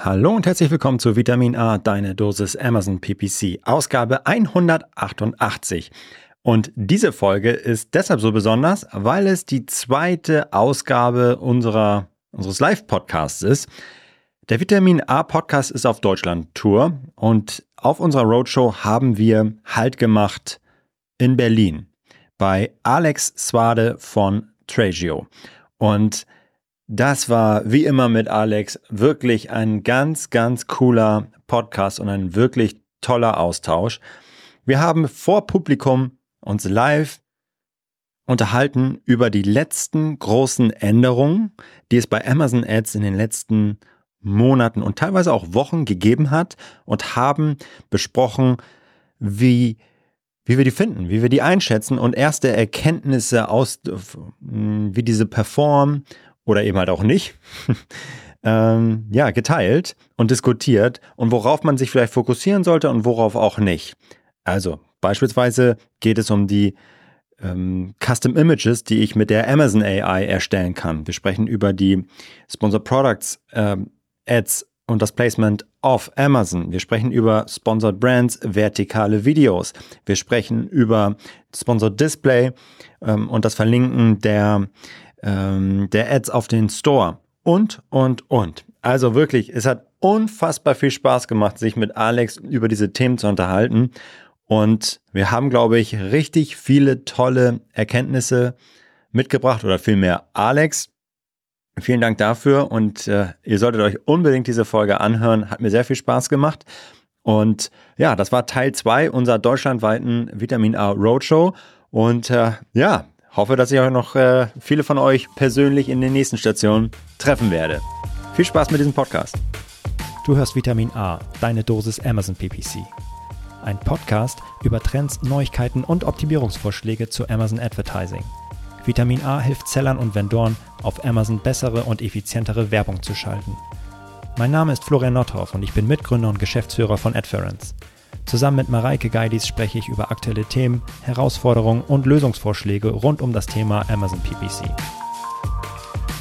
Hallo und herzlich willkommen zu Vitamin A, deine Dosis Amazon PPC, Ausgabe 188. Und diese Folge ist deshalb so besonders, weil es die zweite Ausgabe unserer, unseres Live-Podcasts ist. Der Vitamin A Podcast ist auf Deutschland-Tour und auf unserer Roadshow haben wir Halt gemacht in Berlin bei Alex Swade von Tragio. Und das war wie immer mit Alex wirklich ein ganz, ganz cooler Podcast und ein wirklich toller Austausch. Wir haben vor Publikum uns live unterhalten über die letzten großen Änderungen, die es bei Amazon Ads in den letzten Monaten und teilweise auch Wochen gegeben hat und haben besprochen, wie, wie wir die finden, wie wir die einschätzen und erste Erkenntnisse aus, wie diese performen oder eben halt auch nicht, ähm, ja, geteilt und diskutiert und worauf man sich vielleicht fokussieren sollte und worauf auch nicht. Also beispielsweise geht es um die ähm, Custom Images, die ich mit der Amazon AI erstellen kann. Wir sprechen über die Sponsor Products ähm, Ads und das Placement auf Amazon. Wir sprechen über Sponsored Brands, vertikale Videos. Wir sprechen über Sponsored Display ähm, und das Verlinken der ähm, der Ads auf den Store und, und, und. Also wirklich, es hat unfassbar viel Spaß gemacht, sich mit Alex über diese Themen zu unterhalten. Und wir haben, glaube ich, richtig viele tolle Erkenntnisse mitgebracht oder vielmehr Alex. Vielen Dank dafür und äh, ihr solltet euch unbedingt diese Folge anhören. Hat mir sehr viel Spaß gemacht. Und ja, das war Teil 2 unserer deutschlandweiten Vitamin A Roadshow. Und äh, ja, Hoffe, dass ich auch noch äh, viele von euch persönlich in den nächsten Stationen treffen werde. Viel Spaß mit diesem Podcast. Du hörst Vitamin A, deine Dosis Amazon PPC. Ein Podcast über Trends, Neuigkeiten und Optimierungsvorschläge zu Amazon Advertising. Vitamin A hilft Sellern und Vendoren, auf Amazon bessere und effizientere Werbung zu schalten. Mein Name ist Florian Nothoff und ich bin Mitgründer und Geschäftsführer von Adference. Zusammen mit Mareike Geidis spreche ich über aktuelle Themen, Herausforderungen und Lösungsvorschläge rund um das Thema Amazon PPC.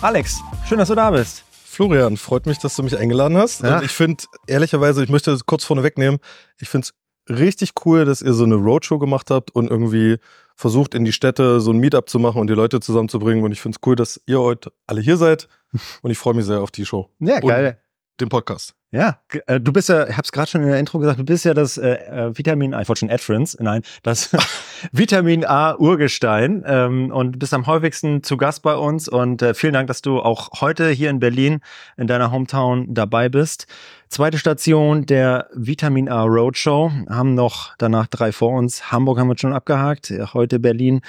Alex, schön, dass du da bist. Florian, freut mich, dass du mich eingeladen hast. Ja. Und ich finde, ehrlicherweise, ich möchte das kurz vorne wegnehmen, ich finde es richtig cool, dass ihr so eine Roadshow gemacht habt und irgendwie versucht, in die Städte so ein Meetup zu machen und die Leute zusammenzubringen. Und ich finde es cool, dass ihr heute alle hier seid. Und ich freue mich sehr auf die Show. Ja, geil. Und den Podcast. Ja, äh, du bist ja, ich habe es gerade schon in der Intro gesagt, du bist ja das äh, äh Vitamin A, ich wollte schon Adference, nein, das Vitamin A Urgestein ähm, und bist am häufigsten zu Gast bei uns und äh, vielen Dank, dass du auch heute hier in Berlin in deiner Hometown dabei bist. Zweite Station der Vitamin A Roadshow, haben noch danach drei vor uns. Hamburg haben wir schon abgehakt, heute Berlin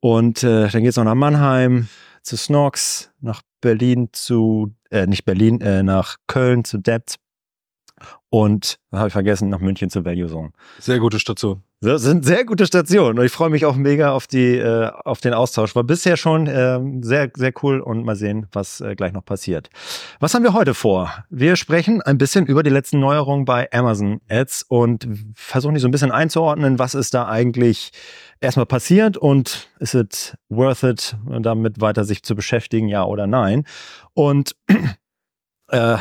und äh, dann geht's noch nach Mannheim, zu Snox, nach Berlin zu, äh, nicht Berlin, äh, nach Köln zu Depth und, habe ich vergessen, nach München zur Value Zone. Sehr gute Station. Das sind sehr gute Stationen und ich freue mich auch mega auf die äh, auf den Austausch. War bisher schon äh, sehr sehr cool und mal sehen, was äh, gleich noch passiert. Was haben wir heute vor? Wir sprechen ein bisschen über die letzten Neuerungen bei Amazon Ads und versuchen die so ein bisschen einzuordnen, was ist da eigentlich erstmal passiert und ist es worth it, damit weiter sich zu beschäftigen, ja oder nein? Und äh,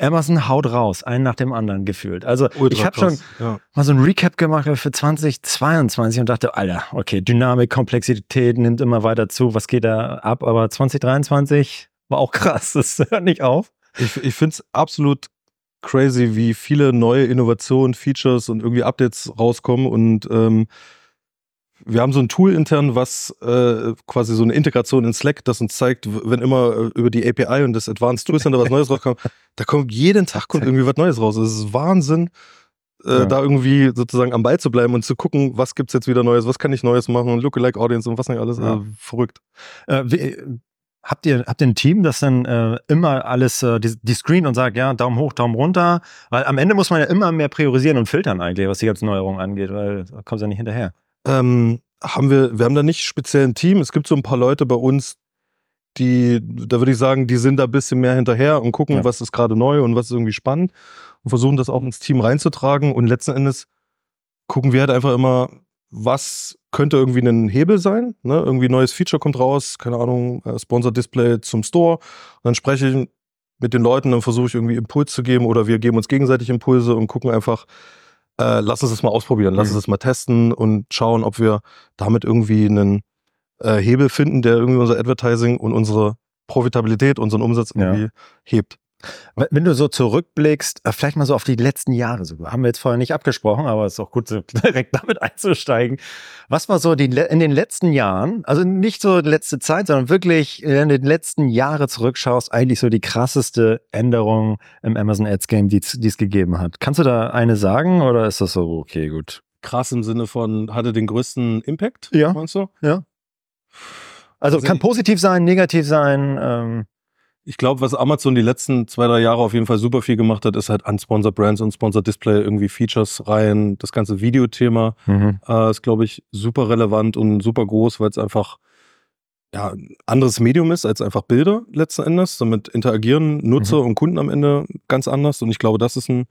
Amazon haut raus, einen nach dem anderen gefühlt. Also Ultra ich habe schon ja. mal so ein Recap gemacht für 2022 und dachte, Alter, okay, Dynamik, Komplexität nimmt immer weiter zu, was geht da ab? Aber 2023 war auch krass, das hört nicht auf. Ich, ich finde es absolut crazy, wie viele neue Innovationen, Features und irgendwie Updates rauskommen und ähm, wir haben so ein Tool intern, was äh, quasi so eine Integration in Slack, das uns zeigt, wenn immer äh, über die API und das Advanced Tool Center was Neues rauskommt, da kommt jeden Tag kommt irgendwie was Neues raus. Das ist Wahnsinn, äh, ja. da irgendwie sozusagen am Ball zu bleiben und zu gucken, was gibt's jetzt wieder Neues, was kann ich Neues machen, Lookalike Audience und was nicht alles. Ja. Äh, verrückt. Äh, wie, Habt ihr, habt ihr ein Team, das dann äh, immer alles, äh, die, die screen und sagt, ja, Daumen hoch, Daumen runter? Weil am Ende muss man ja immer mehr priorisieren und filtern eigentlich, was die ganzen Neuerungen angeht, weil da kommt ja nicht hinterher. Ähm, haben wir, wir haben da nicht speziell ein Team. Es gibt so ein paar Leute bei uns, die, da würde ich sagen, die sind da ein bisschen mehr hinterher und gucken, ja. was ist gerade neu und was ist irgendwie spannend und versuchen das auch ins Team reinzutragen. Und letzten Endes gucken wir halt einfach immer, was könnte irgendwie ein Hebel sein. Ne? Irgendwie ein neues Feature kommt raus, keine Ahnung, äh, Sponsor Display zum Store. Und dann spreche ich mit den Leuten, dann versuche ich irgendwie Impuls zu geben oder wir geben uns gegenseitig Impulse und gucken einfach, äh, lass uns das mal ausprobieren, lass uns das mal testen und schauen, ob wir damit irgendwie einen äh, Hebel finden, der irgendwie unser Advertising und unsere Profitabilität, unseren Umsatz irgendwie ja. hebt. Wenn du so zurückblickst, äh, vielleicht mal so auf die letzten Jahre sogar, haben wir jetzt vorher nicht abgesprochen, aber es ist auch gut, direkt damit einzusteigen. Was war so die, in den letzten Jahren, also nicht so die letzte Zeit, sondern wirklich in den letzten Jahren zurückschaust, eigentlich so die krasseste Änderung im Amazon Ads Game, die es gegeben hat? Kannst du da eine sagen oder ist das so, okay, gut? Krass im Sinne von, hatte den größten Impact, ja. meinst du? Ja. Also, also kann positiv sein, negativ sein. Ähm ich glaube, was Amazon die letzten zwei, drei Jahre auf jeden Fall super viel gemacht hat, ist halt Unsponsored Brands und Sponsored Display, irgendwie Features rein. Das ganze Videothema mhm. äh, ist, glaube ich, super relevant und super groß, weil es einfach ja, ein anderes Medium ist als einfach Bilder letzten Endes. Damit interagieren Nutzer mhm. und Kunden am Ende ganz anders. Und ich glaube, das ist ein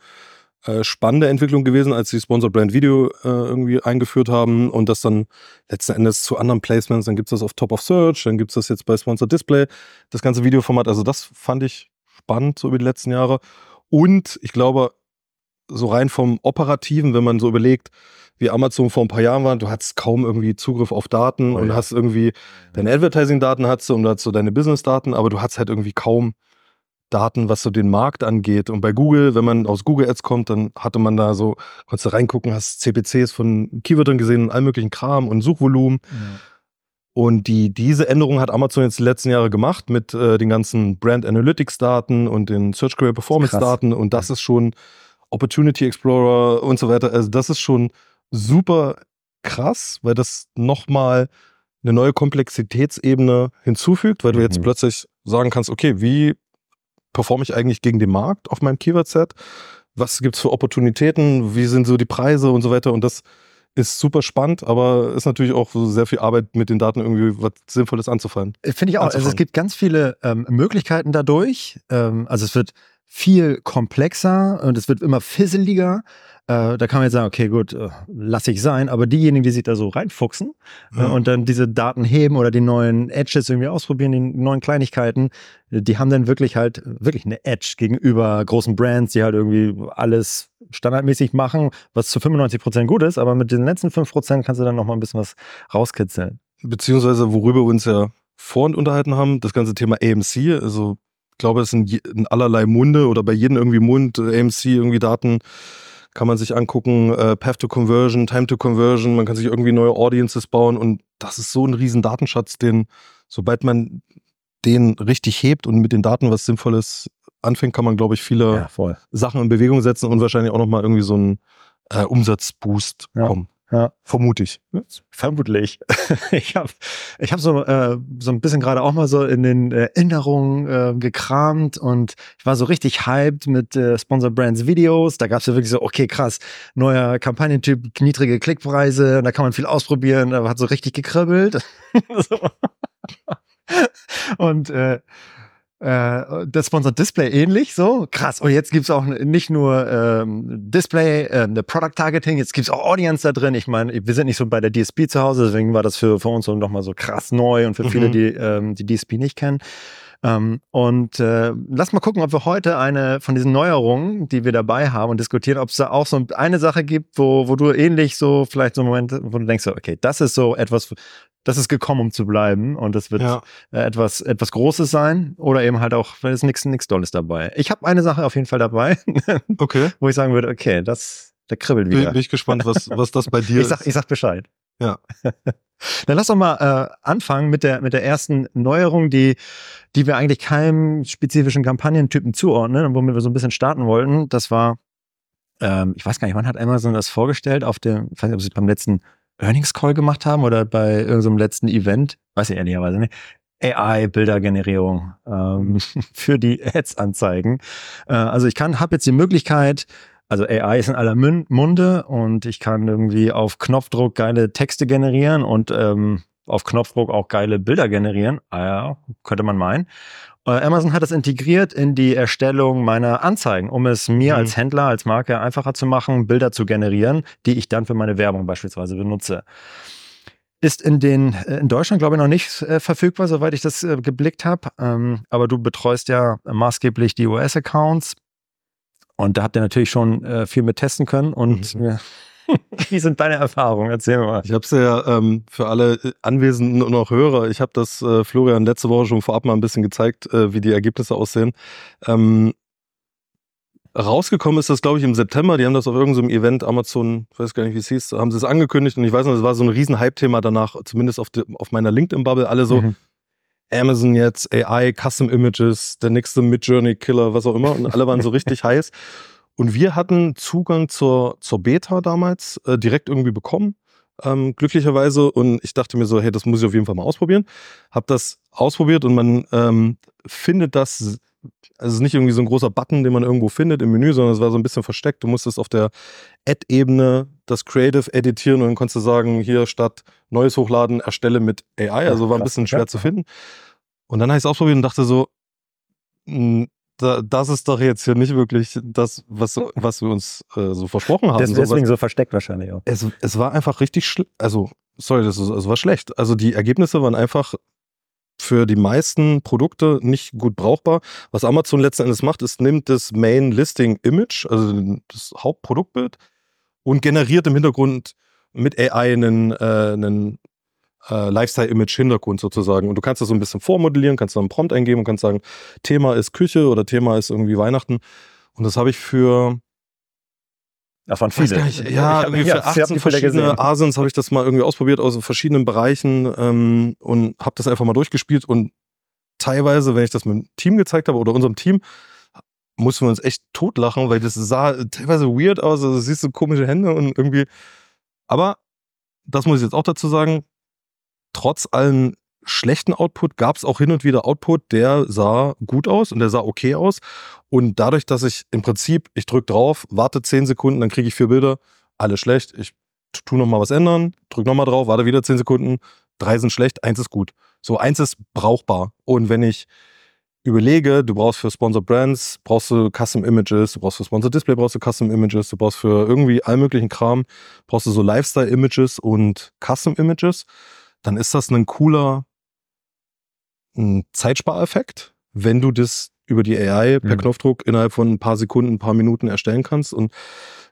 äh, spannende Entwicklung gewesen, als sie Sponsored Brand Video äh, irgendwie eingeführt haben und das dann letzten Endes zu anderen Placements, dann gibt es das auf Top of Search, dann gibt es das jetzt bei Sponsored Display, das ganze Videoformat. Also das fand ich spannend so über die letzten Jahre. Und ich glaube, so rein vom Operativen, wenn man so überlegt, wie Amazon vor ein paar Jahren war, du hattest kaum irgendwie Zugriff auf Daten oh, und ja. hast irgendwie deine Advertising-Daten du und so deine Business-Daten, aber du hast halt irgendwie kaum Daten, was so den Markt angeht. Und bei Google, wenn man aus Google Ads kommt, dann hatte man da so, konntest du reingucken, hast CPCs von Keywordern gesehen und all möglichen Kram und Suchvolumen. Ja. Und die, diese Änderung hat Amazon jetzt die letzten Jahre gemacht mit äh, den ganzen Brand Analytics Daten und den Search Query Performance Daten. Und das ist schon Opportunity Explorer und so weiter. Also das ist schon super krass, weil das nochmal eine neue Komplexitätsebene hinzufügt, weil du jetzt mhm. plötzlich sagen kannst, okay, wie performe ich eigentlich gegen den Markt auf meinem Keyword-Set? Was gibt es für Opportunitäten? Wie sind so die Preise und so weiter? Und das ist super spannend, aber ist natürlich auch so sehr viel Arbeit mit den Daten irgendwie was Sinnvolles anzufallen. Äh, finde ich auch. Also es gibt ganz viele ähm, Möglichkeiten dadurch. Ähm, also es wird viel komplexer und es wird immer fisseliger. Äh, da kann man jetzt sagen, okay, gut, äh, lass ich sein. Aber diejenigen, die sich da so reinfuchsen äh, ja. äh, und dann diese Daten heben oder die neuen Edges irgendwie ausprobieren, die neuen Kleinigkeiten, die haben dann wirklich halt wirklich eine Edge gegenüber großen Brands, die halt irgendwie alles standardmäßig machen, was zu 95 Prozent gut ist. Aber mit den letzten 5 Prozent kannst du dann nochmal ein bisschen was rauskitzeln. Beziehungsweise, worüber wir uns ja vorhin unterhalten haben, das ganze Thema AMC, also ich glaube, es sind in allerlei Munde oder bei jedem irgendwie Mund, AMC, irgendwie Daten kann man sich angucken, äh, Path to Conversion, Time to Conversion, man kann sich irgendwie neue Audiences bauen und das ist so ein riesen Datenschatz, den, sobald man den richtig hebt und mit den Daten was Sinnvolles anfängt, kann man, glaube ich, viele ja, Sachen in Bewegung setzen und wahrscheinlich auch nochmal irgendwie so einen äh, Umsatzboost ja. kommen. Ja. Vermute ich. Vermutlich. ich habe ich hab so, äh, so ein bisschen gerade auch mal so in den Erinnerungen äh, gekramt und ich war so richtig hyped mit äh, Sponsor Brands Videos. Da gab es ja wirklich so, okay, krass, neuer Kampagnentyp, niedrige Klickpreise, da kann man viel ausprobieren, aber hat so richtig gekribbelt. und äh, äh, das Sponsored Display ähnlich, so krass. Und jetzt gibt's auch nicht nur ähm, Display, äh, Product Targeting, jetzt gibt's auch Audience da drin. Ich meine, wir sind nicht so bei der DSP zu Hause, deswegen war das für, für uns so nochmal so krass neu und für mhm. viele, die ähm, die DSP nicht kennen. Ähm, und äh, lass mal gucken, ob wir heute eine von diesen Neuerungen, die wir dabei haben und diskutieren, ob es da auch so eine Sache gibt, wo, wo du ähnlich so vielleicht so einen Moment, wo du denkst, okay, das ist so etwas, das ist gekommen, um zu bleiben und das wird ja. äh, etwas, etwas Großes sein oder eben halt auch, weil es nichts nichts Dolles dabei. Ich habe eine Sache auf jeden Fall dabei, okay. wo ich sagen würde, okay, das, der kribbelt wieder. Bin, bin ich gespannt, was, was das bei dir ich sag, ist. Ich sag Bescheid. Ja. Dann lass doch mal äh, anfangen mit der, mit der ersten Neuerung, die, die wir eigentlich keinem spezifischen Kampagnentypen zuordnen und womit wir so ein bisschen starten wollten. Das war, ähm, ich weiß gar nicht, wann hat Amazon das vorgestellt? Auf dem, ich weiß nicht, ob sie es beim letzten Earnings Call gemacht haben oder bei irgendeinem letzten Event, weiß ich ehrlicherweise nicht. AI-Bildergenerierung ähm, für die Ads-Anzeigen. Äh, also ich kann, habe jetzt die Möglichkeit, also AI ist in aller Munde und ich kann irgendwie auf Knopfdruck geile Texte generieren und ähm, auf Knopfdruck auch geile Bilder generieren. Ah ja, könnte man meinen. Äh, Amazon hat das integriert in die Erstellung meiner Anzeigen, um es mir mhm. als Händler, als Marke einfacher zu machen, Bilder zu generieren, die ich dann für meine Werbung beispielsweise benutze. ist in den äh, in Deutschland glaube ich noch nicht äh, verfügbar, soweit ich das äh, geblickt habe. Ähm, aber du betreust ja maßgeblich die US-Accounts und da habt ihr natürlich schon äh, viel mit testen können. Und mhm. Wie sind deine Erfahrungen? Erzähl mal. Ich habe es ja ähm, für alle äh, Anwesenden und auch Hörer. Ich habe das äh, Florian letzte Woche schon vorab mal ein bisschen gezeigt, wie die Ergebnisse aussehen. Ähm, Rausgekommen ist das, glaube ich, im September. Die haben das auf irgendeinem Event, Amazon, ich weiß gar nicht, wie es hieß, haben sie es angekündigt und ich weiß noch, es war so ein riesen Hype-Thema danach, zumindest auf, die, auf meiner LinkedIn-Bubble. Alle so, mhm. Amazon jetzt, AI, Custom Images, der nächste Mid-Journey-Killer, was auch immer. Und alle waren so richtig heiß. Und wir hatten Zugang zur, zur Beta damals äh, direkt irgendwie bekommen, ähm, glücklicherweise. Und ich dachte mir so, hey, das muss ich auf jeden Fall mal ausprobieren. Hab das ausprobiert und man ähm, findet das also es ist nicht irgendwie so ein großer Button, den man irgendwo findet im Menü, sondern es war so ein bisschen versteckt. Du musstest auf der Add-Ebene das Creative editieren und dann konntest du sagen, hier statt Neues hochladen, erstelle mit AI. Also war ein bisschen schwer zu finden. Und dann habe ich es ausprobiert und dachte so, hm, das ist doch jetzt hier nicht wirklich das, was, was wir uns äh, so versprochen haben. Deswegen so, was, so versteckt wahrscheinlich auch. Es, es war einfach richtig schlecht. Also, sorry, das ist, es war schlecht. Also die Ergebnisse waren einfach für die meisten Produkte nicht gut brauchbar. Was Amazon letzten Endes macht, ist, nimmt das Main Listing Image, also das Hauptproduktbild, und generiert im Hintergrund mit AI einen, äh, einen äh, Lifestyle-Image-Hintergrund sozusagen. Und du kannst das so ein bisschen vormodellieren, kannst dann einen Prompt eingeben und kannst sagen, Thema ist Küche oder Thema ist irgendwie Weihnachten. Und das habe ich für das waren viele. Nicht, ja, irgendwie für 18 verschiedene Asins habe ich das mal irgendwie ausprobiert aus verschiedenen Bereichen ähm, und habe das einfach mal durchgespielt und teilweise, wenn ich das mit dem Team gezeigt habe oder unserem Team, mussten wir uns echt totlachen, weil das sah teilweise weird aus, also siehst du komische Hände und irgendwie, aber das muss ich jetzt auch dazu sagen, trotz allen schlechten Output gab es auch hin und wieder Output, der sah gut aus und der sah okay aus. Und dadurch, dass ich im Prinzip, ich drücke drauf, warte 10 Sekunden, dann kriege ich vier Bilder, alles schlecht, ich tu nochmal was ändern, drück nochmal drauf, warte wieder 10 Sekunden, drei sind schlecht, eins ist gut. So, eins ist brauchbar. Und wenn ich überlege, du brauchst für Sponsor Brands, brauchst du Custom Images, du brauchst für Sponsor Display, brauchst du Custom Images, du brauchst für irgendwie all möglichen Kram, brauchst du so Lifestyle Images und Custom Images, dann ist das ein cooler ein Zeitspareffekt, wenn du das über die AI per mhm. Knopfdruck innerhalb von ein paar Sekunden, ein paar Minuten erstellen kannst. Und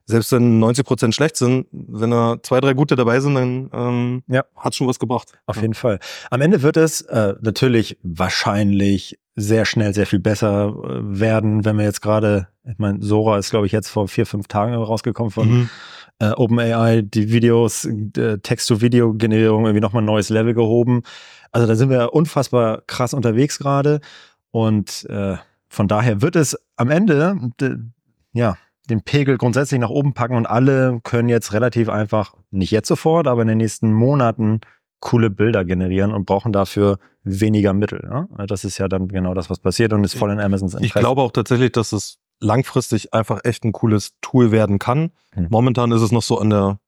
selbst wenn 90 Prozent schlecht sind, wenn da zwei, drei gute dabei sind, dann ähm, ja. hat schon was gebracht. Auf ja. jeden Fall. Am Ende wird es äh, natürlich wahrscheinlich sehr schnell sehr viel besser äh, werden, wenn wir jetzt gerade, ich meine, Sora ist, glaube ich, jetzt vor vier, fünf Tagen rausgekommen von mhm. Äh, OpenAI, die Videos, äh, Text-to-Video-Generierung irgendwie nochmal ein neues Level gehoben. Also da sind wir unfassbar krass unterwegs gerade. Und äh, von daher wird es am Ende, ja, den Pegel grundsätzlich nach oben packen und alle können jetzt relativ einfach, nicht jetzt sofort, aber in den nächsten Monaten coole Bilder generieren und brauchen dafür weniger Mittel. Ja? Das ist ja dann genau das, was passiert und ist voll in Amazons Interesse. Ich glaube auch tatsächlich, dass es langfristig einfach echt ein cooles Tool werden kann. Hm. Momentan ist es noch so an der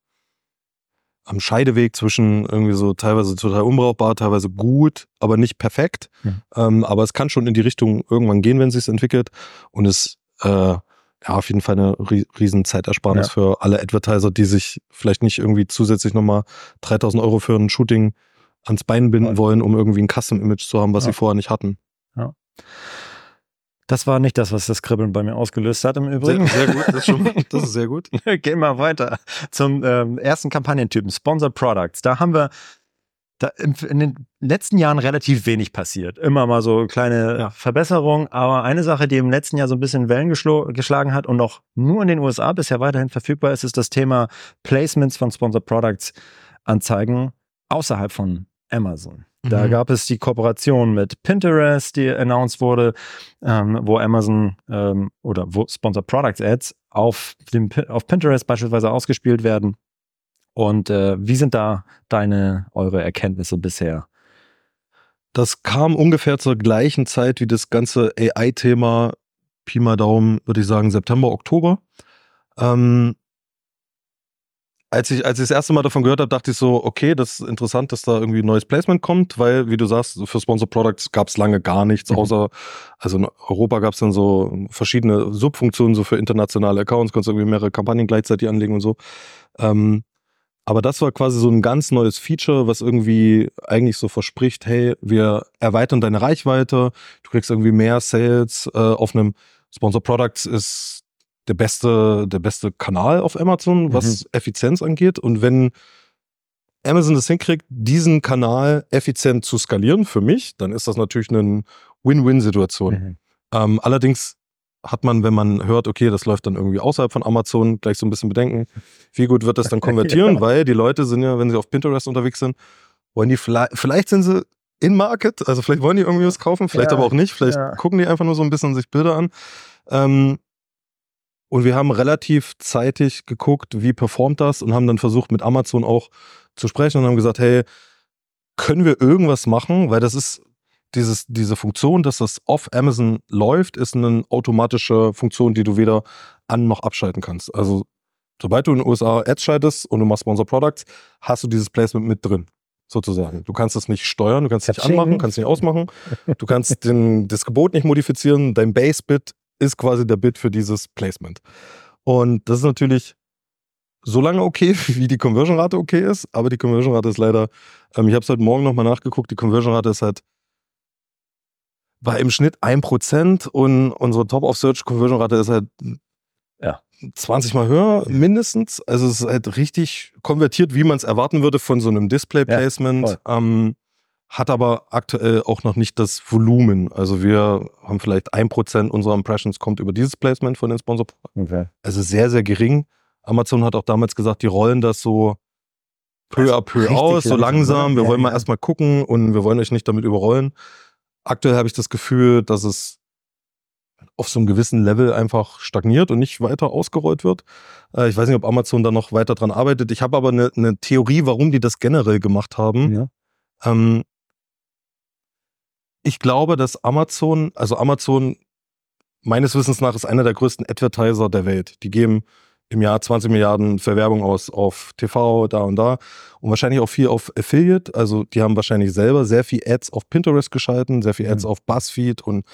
am Scheideweg zwischen irgendwie so teilweise total unbrauchbar, teilweise gut, aber nicht perfekt. Mhm. Ähm, aber es kann schon in die Richtung irgendwann gehen, wenn es sich entwickelt. Und es äh, ja auf jeden Fall eine riesen Zeitersparnis ja. für alle Advertiser, die sich vielleicht nicht irgendwie zusätzlich nochmal 3000 Euro für ein Shooting ans Bein binden ja. wollen, um irgendwie ein Custom-Image zu haben, was sie vorher nicht hatten. Ja. Das war nicht das, was das Kribbeln bei mir ausgelöst hat im Übrigen. Sehr, sehr gut, das ist, schon, das ist sehr gut. Gehen wir weiter zum ähm, ersten Kampagnentypen, Sponsored Products. Da haben wir da in den letzten Jahren relativ wenig passiert. Immer mal so kleine ja. Verbesserungen, aber eine Sache, die im letzten Jahr so ein bisschen Wellen geschlagen hat und noch nur in den USA bisher weiterhin verfügbar ist, ist das Thema Placements von Sponsored Products Anzeigen außerhalb von Amazon. Da mhm. gab es die Kooperation mit Pinterest, die announced wurde, ähm, wo Amazon ähm, oder wo Sponsored Products Ads auf, dem, auf Pinterest beispielsweise ausgespielt werden. Und äh, wie sind da deine, eure Erkenntnisse bisher? Das kam ungefähr zur gleichen Zeit wie das ganze AI-Thema, Pi mal Daumen, würde ich sagen, September, Oktober. Ähm, als ich, als ich das erste Mal davon gehört habe, dachte ich so, okay, das ist interessant, dass da irgendwie ein neues Placement kommt, weil, wie du sagst, für Sponsor Products gab es lange gar nichts, mhm. außer, also in Europa gab es dann so verschiedene Subfunktionen, so für internationale Accounts, konntest du irgendwie mehrere Kampagnen gleichzeitig anlegen und so. Ähm, Aber das war quasi so ein ganz neues Feature, was irgendwie eigentlich so verspricht, hey, wir erweitern deine Reichweite, du kriegst irgendwie mehr Sales äh, auf einem Sponsor Products ist der beste, der beste Kanal auf Amazon, was mhm. Effizienz angeht. Und wenn Amazon das hinkriegt, diesen Kanal effizient zu skalieren für mich, dann ist das natürlich eine Win-Win-Situation. Mhm. Ähm, allerdings hat man, wenn man hört, okay, das läuft dann irgendwie außerhalb von Amazon, gleich so ein bisschen bedenken, wie gut wird das dann konvertieren, ja. weil die Leute sind ja, wenn sie auf Pinterest unterwegs sind, wollen die vielleicht, vielleicht sind sie in Market, also vielleicht wollen die irgendwie was kaufen, vielleicht ja. aber auch nicht, vielleicht ja. gucken die einfach nur so ein bisschen sich Bilder an. Ähm, und wir haben relativ zeitig geguckt, wie performt das und haben dann versucht, mit Amazon auch zu sprechen und haben gesagt, hey, können wir irgendwas machen? Weil das ist dieses, diese Funktion, dass das auf Amazon läuft, ist eine automatische Funktion, die du weder an- noch abschalten kannst. Also, sobald du in den USA Ads schaltest und du machst Sponsor Products, hast du dieses Placement mit drin, sozusagen. Du kannst es nicht steuern, du kannst es nicht anmachen, kannst es nicht ausmachen. Du kannst den, das Gebot nicht modifizieren. Dein Base-Bit ist quasi der Bit für dieses Placement. Und das ist natürlich so lange okay, wie die Conversion-Rate okay ist, aber die Conversion-Rate ist leider, ähm, ich habe es heute Morgen nochmal nachgeguckt, die Conversion-Rate ist halt war im Schnitt 1% und unsere Top-of-Search-Conversion-Rate ist halt ja. 20 mal höher, mindestens. Also es ist halt richtig konvertiert, wie man es erwarten würde von so einem Display-Placement. Ja, ähm, hat aber aktuell auch noch nicht das Volumen. Also wir haben vielleicht 1% unserer Impressions kommt über dieses Placement von den Sponsor. Okay. Also sehr, sehr gering. Amazon hat auch damals gesagt, die rollen das so peu à peu aus, so langsam. Wir ja, wollen mal ja. erstmal gucken und wir wollen euch nicht damit überrollen. Aktuell habe ich das Gefühl, dass es auf so einem gewissen Level einfach stagniert und nicht weiter ausgerollt wird. Äh, ich weiß nicht, ob Amazon da noch weiter dran arbeitet. Ich habe aber eine, eine, Theorie, warum die das generell gemacht haben. Ja. Ähm, ich glaube, dass Amazon, also Amazon meines Wissens nach ist einer der größten Advertiser der Welt. Die geben im Jahr 20 Milliarden für Werbung aus auf TV, da und da und wahrscheinlich auch viel auf Affiliate. Also die haben wahrscheinlich selber sehr viel Ads auf Pinterest geschalten, sehr viel Ads mhm. auf BuzzFeed und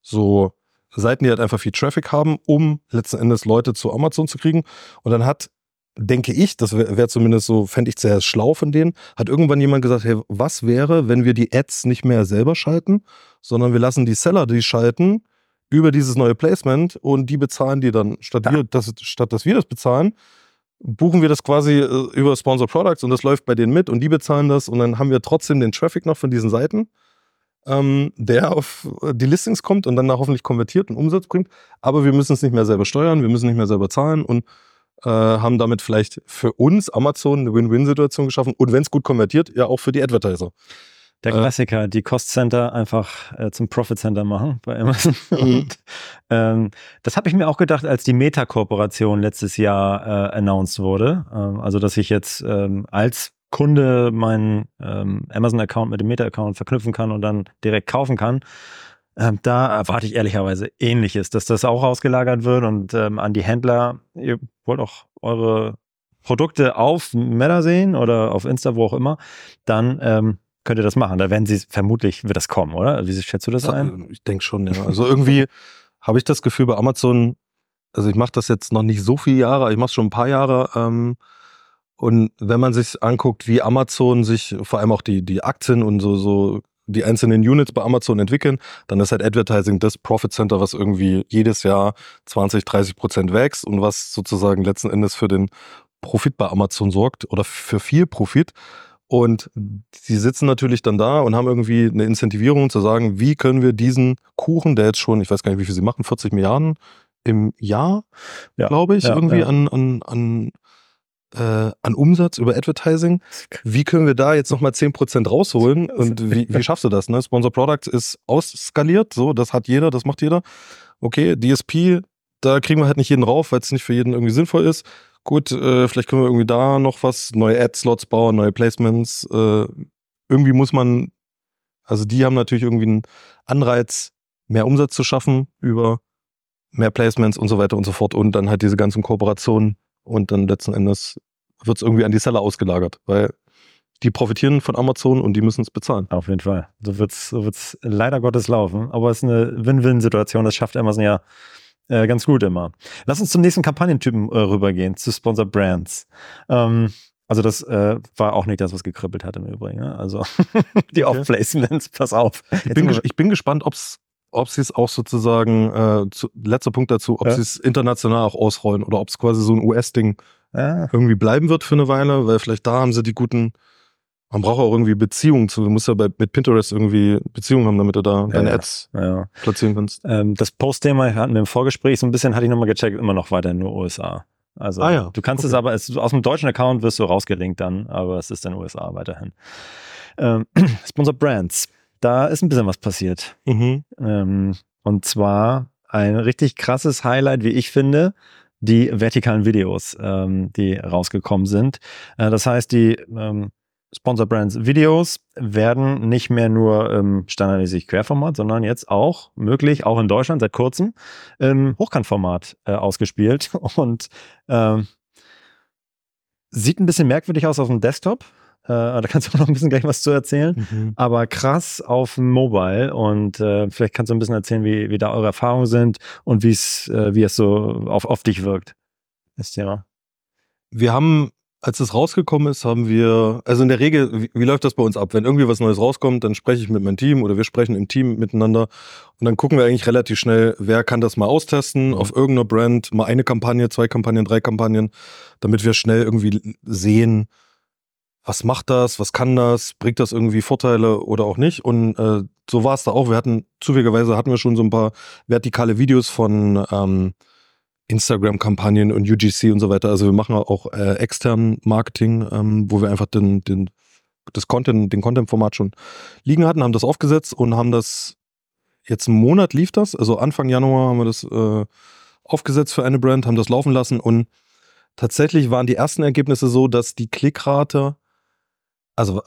so Seiten, die halt einfach viel Traffic haben, um letzten Endes Leute zu Amazon zu kriegen. Und dann hat, denke ich, das wäre wär zumindest so, fände ich sehr schlau von denen, hat irgendwann jemand gesagt, hey, was wäre, wenn wir die Ads nicht mehr selber schalten, sondern wir lassen die Seller die schalten über dieses neue Placement und die bezahlen die dann, statt, ja. wir, das, statt dass wir das bezahlen, buchen wir das quasi äh, über Sponsor Products und das läuft bei denen mit und die bezahlen das und dann haben wir trotzdem den Traffic noch von diesen Seiten, ähm, der auf die Listings kommt und dann da hoffentlich konvertiert und Umsatz bringt. Aber wir müssen es nicht mehr selber steuern, wir müssen nicht mehr selber zahlen und äh, haben damit vielleicht für uns Amazon eine Win-Win-Situation geschaffen und wenn es gut konvertiert, ja auch für die Advertiser. Der äh. Klassiker, äh, die Cost Center einfach äh, zum Profit Center machen bei Amazon. Mhm. Und ähm, das habe ich mir auch gedacht, als die Meta-Kooperation letztes Jahr äh, announced wurde. Ähm, also, dass ich jetzt ähm, als Kunde meinen ähm, Amazon-Account mit dem Meta-Account verknüpfen kann und dann direkt kaufen kann. Ähm, da erwarte ich ehrlicherweise Ähnliches, dass das auch ausgelagert wird und ähm, an die Händler, ihr wollt auch eure Produkte auf Meta sehen oder auf Insta, wo auch immer, dann ähm, könnt ihr das machen. Da werden sie vermutlich, wird das kommen, oder? Wie schätzt du das ein? Ich denke schon, ja. Also irgendwie habe ich das Gefühl bei Amazon, also ich mache das jetzt noch nicht so viele Jahre, ich mache es schon ein paar Jahre. Ähm, und wenn man sich anguckt, wie Amazon sich, vor allem auch die, die Aktien und so, so die einzelnen Units bei Amazon entwickeln, dann ist halt Advertising das Profit Center, was irgendwie jedes Jahr 20, 30 Prozent wächst und was sozusagen letzten Endes für den Profit bei Amazon sorgt oder für viel Profit. Und sie sitzen natürlich dann da und haben irgendwie eine Incentivierung zu sagen, wie können wir diesen Kuchen, der jetzt schon, ich weiß gar nicht, wie viel sie machen, 40 Milliarden im Jahr, ja, glaube ich, ja, irgendwie ja. an, an, an, äh, an Umsatz über Advertising. Wie können wir da jetzt nochmal 10% rausholen? Und wie, wie schaffst du das? Ne? Sponsor Products ist ausskaliert, so, das hat jeder, das macht jeder. Okay, DSP, da kriegen wir halt nicht jeden rauf, weil es nicht für jeden irgendwie sinnvoll ist gut, äh, vielleicht können wir irgendwie da noch was, neue Ad-Slots bauen, neue Placements. Äh, irgendwie muss man, also die haben natürlich irgendwie einen Anreiz, mehr Umsatz zu schaffen über mehr Placements und so weiter und so fort und dann halt diese ganzen Kooperationen und dann letzten Endes wird es irgendwie an die Seller ausgelagert, weil die profitieren von Amazon und die müssen es bezahlen. Auf jeden Fall. So wird es so wird's leider Gottes laufen. Aber es ist eine Win-Win-Situation. Das schafft Amazon ja äh, ganz gut immer. Lass uns zum nächsten Kampagnentypen äh, rübergehen, zu Sponsor Brands. Ähm, Also das äh, war auch nicht das, was gekribbelt hat im Übrigen. Ne? Also die okay. Off-Placements, pass auf. Ich bin, ich bin, gespannt, ob es ob sie es auch sozusagen, äh, zu, letzter Punkt dazu, ob ja. sie es international auch ausrollen oder ob es quasi so ein US-Ding ja. irgendwie bleiben wird für eine Weile, weil vielleicht da haben sie die guten, man braucht auch irgendwie Beziehungen zu, du musst ja bei, mit Pinterest irgendwie Beziehungen haben, damit du da deine Ads platzieren kannst. Ähm, das Post-Thema hatten wir im Vorgespräch, so ein bisschen hatte ich nochmal gecheckt, immer noch weiter nur USA. Also ah, ja. du kannst okay. es aber, es, aus dem deutschen Account wirst du rausgelinkt dann, aber es ist dann USA weiterhin. Ähm, Sponsor Brands, da ist ein bisschen was passiert. Mhm. Ähm, und zwar ein richtig krasses Highlight, wie ich finde, die vertikalen Videos, ähm, die rausgekommen sind. Äh, das heißt, die ähm, Sponsor Brands Videos werden nicht mehr nur im standardmäßig Querformat, sondern jetzt auch möglich, auch in Deutschland seit kurzem, im Hochkantformat äh, ausgespielt und ähm, sieht ein bisschen merkwürdig aus auf dem Desktop. Äh, da kannst du auch noch ein bisschen gleich was zu erzählen. Mhm. Aber krass auf Mobile und äh, vielleicht kannst du ein bisschen erzählen, wie, wie da eure Erfahrungen sind und wie es, äh, wie es so auf, auf dich wirkt. Das Thema. Wir haben als es rausgekommen ist, haben wir, also in der Regel, wie, wie, läuft das bei uns ab? Wenn irgendwie was Neues rauskommt, dann spreche ich mit meinem Team oder wir sprechen im Team miteinander und dann gucken wir eigentlich relativ schnell, wer kann das mal austesten auf irgendeiner Brand, mal eine Kampagne, zwei Kampagnen, drei Kampagnen, damit wir schnell irgendwie sehen, was macht das, was kann das, bringt das irgendwie Vorteile oder auch nicht. Und äh, so war es da auch. Wir hatten, zufälligerweise hatten wir schon so ein paar vertikale Videos von ähm, Instagram-Kampagnen und UGC und so weiter. Also wir machen auch äh, externen Marketing, ähm, wo wir einfach den, den, das Content, den Content-Format schon liegen hatten, haben das aufgesetzt und haben das jetzt einen Monat lief das. Also Anfang Januar haben wir das äh, aufgesetzt für eine Brand, haben das laufen lassen und tatsächlich waren die ersten Ergebnisse so, dass die Klickrate, also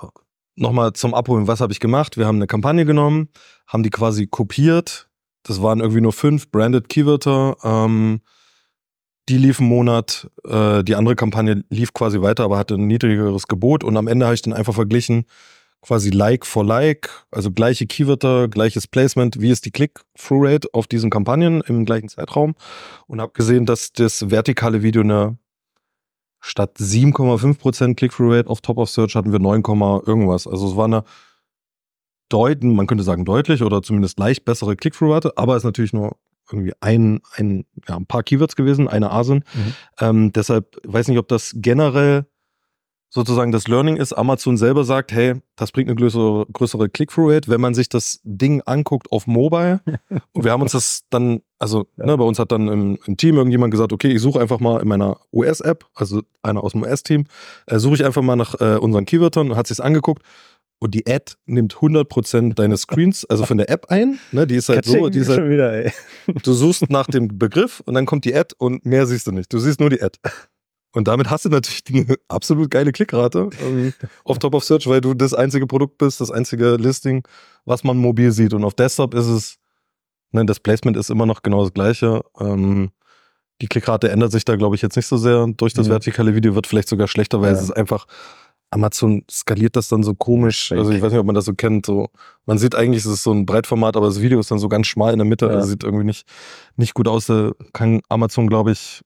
nochmal zum Abholen, was habe ich gemacht? Wir haben eine Kampagne genommen, haben die quasi kopiert. Das waren irgendwie nur fünf branded Keywörter. Ähm, die lief einen Monat, äh, die andere Kampagne lief quasi weiter, aber hatte ein niedrigeres Gebot und am Ende habe ich dann einfach verglichen, quasi Like for Like, also gleiche Keywörter, gleiches Placement, wie ist die Click-Through-Rate auf diesen Kampagnen im gleichen Zeitraum und habe gesehen, dass das vertikale Video eine statt 7,5% Click-Through-Rate auf Top of Search hatten wir 9, irgendwas. Also es war eine deuten, man könnte sagen deutlich oder zumindest leicht bessere Click-Through-Rate, aber ist natürlich nur irgendwie ein, ein, ja, ein paar Keywords gewesen, eine ASIN. Mhm. Ähm, deshalb weiß nicht, ob das generell sozusagen das Learning ist. Amazon selber sagt, hey, das bringt eine größere, größere Click-Through-Rate, wenn man sich das Ding anguckt auf Mobile. und wir haben uns das dann, also ja. ne, bei uns hat dann im, im, Team irgendjemand gesagt, okay, ich suche einfach mal in meiner US-App, also einer aus dem US-Team, äh, suche ich einfach mal nach äh, unseren Keywörtern, hat sich's angeguckt und die Ad nimmt 100% deines Screens, also von der App ein. Ne, die ist halt so, die ist halt, wieder, du suchst nach dem Begriff und dann kommt die Ad und mehr siehst du nicht. Du siehst nur die Ad. Und damit hast du natürlich eine absolut geile Klickrate ähm, auf Top of Search, weil du das einzige Produkt bist, das einzige Listing, was man mobil sieht. Und auf Desktop ist es, ne, das Placement ist immer noch genau das gleiche. Ähm, die Klickrate ändert sich da, glaube ich, jetzt nicht so sehr. Durch das ja. vertikale Video wird vielleicht sogar schlechter, weil ja. es ist einfach Amazon skaliert das dann so komisch. Also ich weiß nicht, ob man das so kennt. So, man sieht eigentlich, es ist so ein Breitformat, aber das Video ist dann so ganz schmal in der Mitte. Ja. Also sieht irgendwie nicht, nicht gut aus. Da kann Amazon, glaube ich,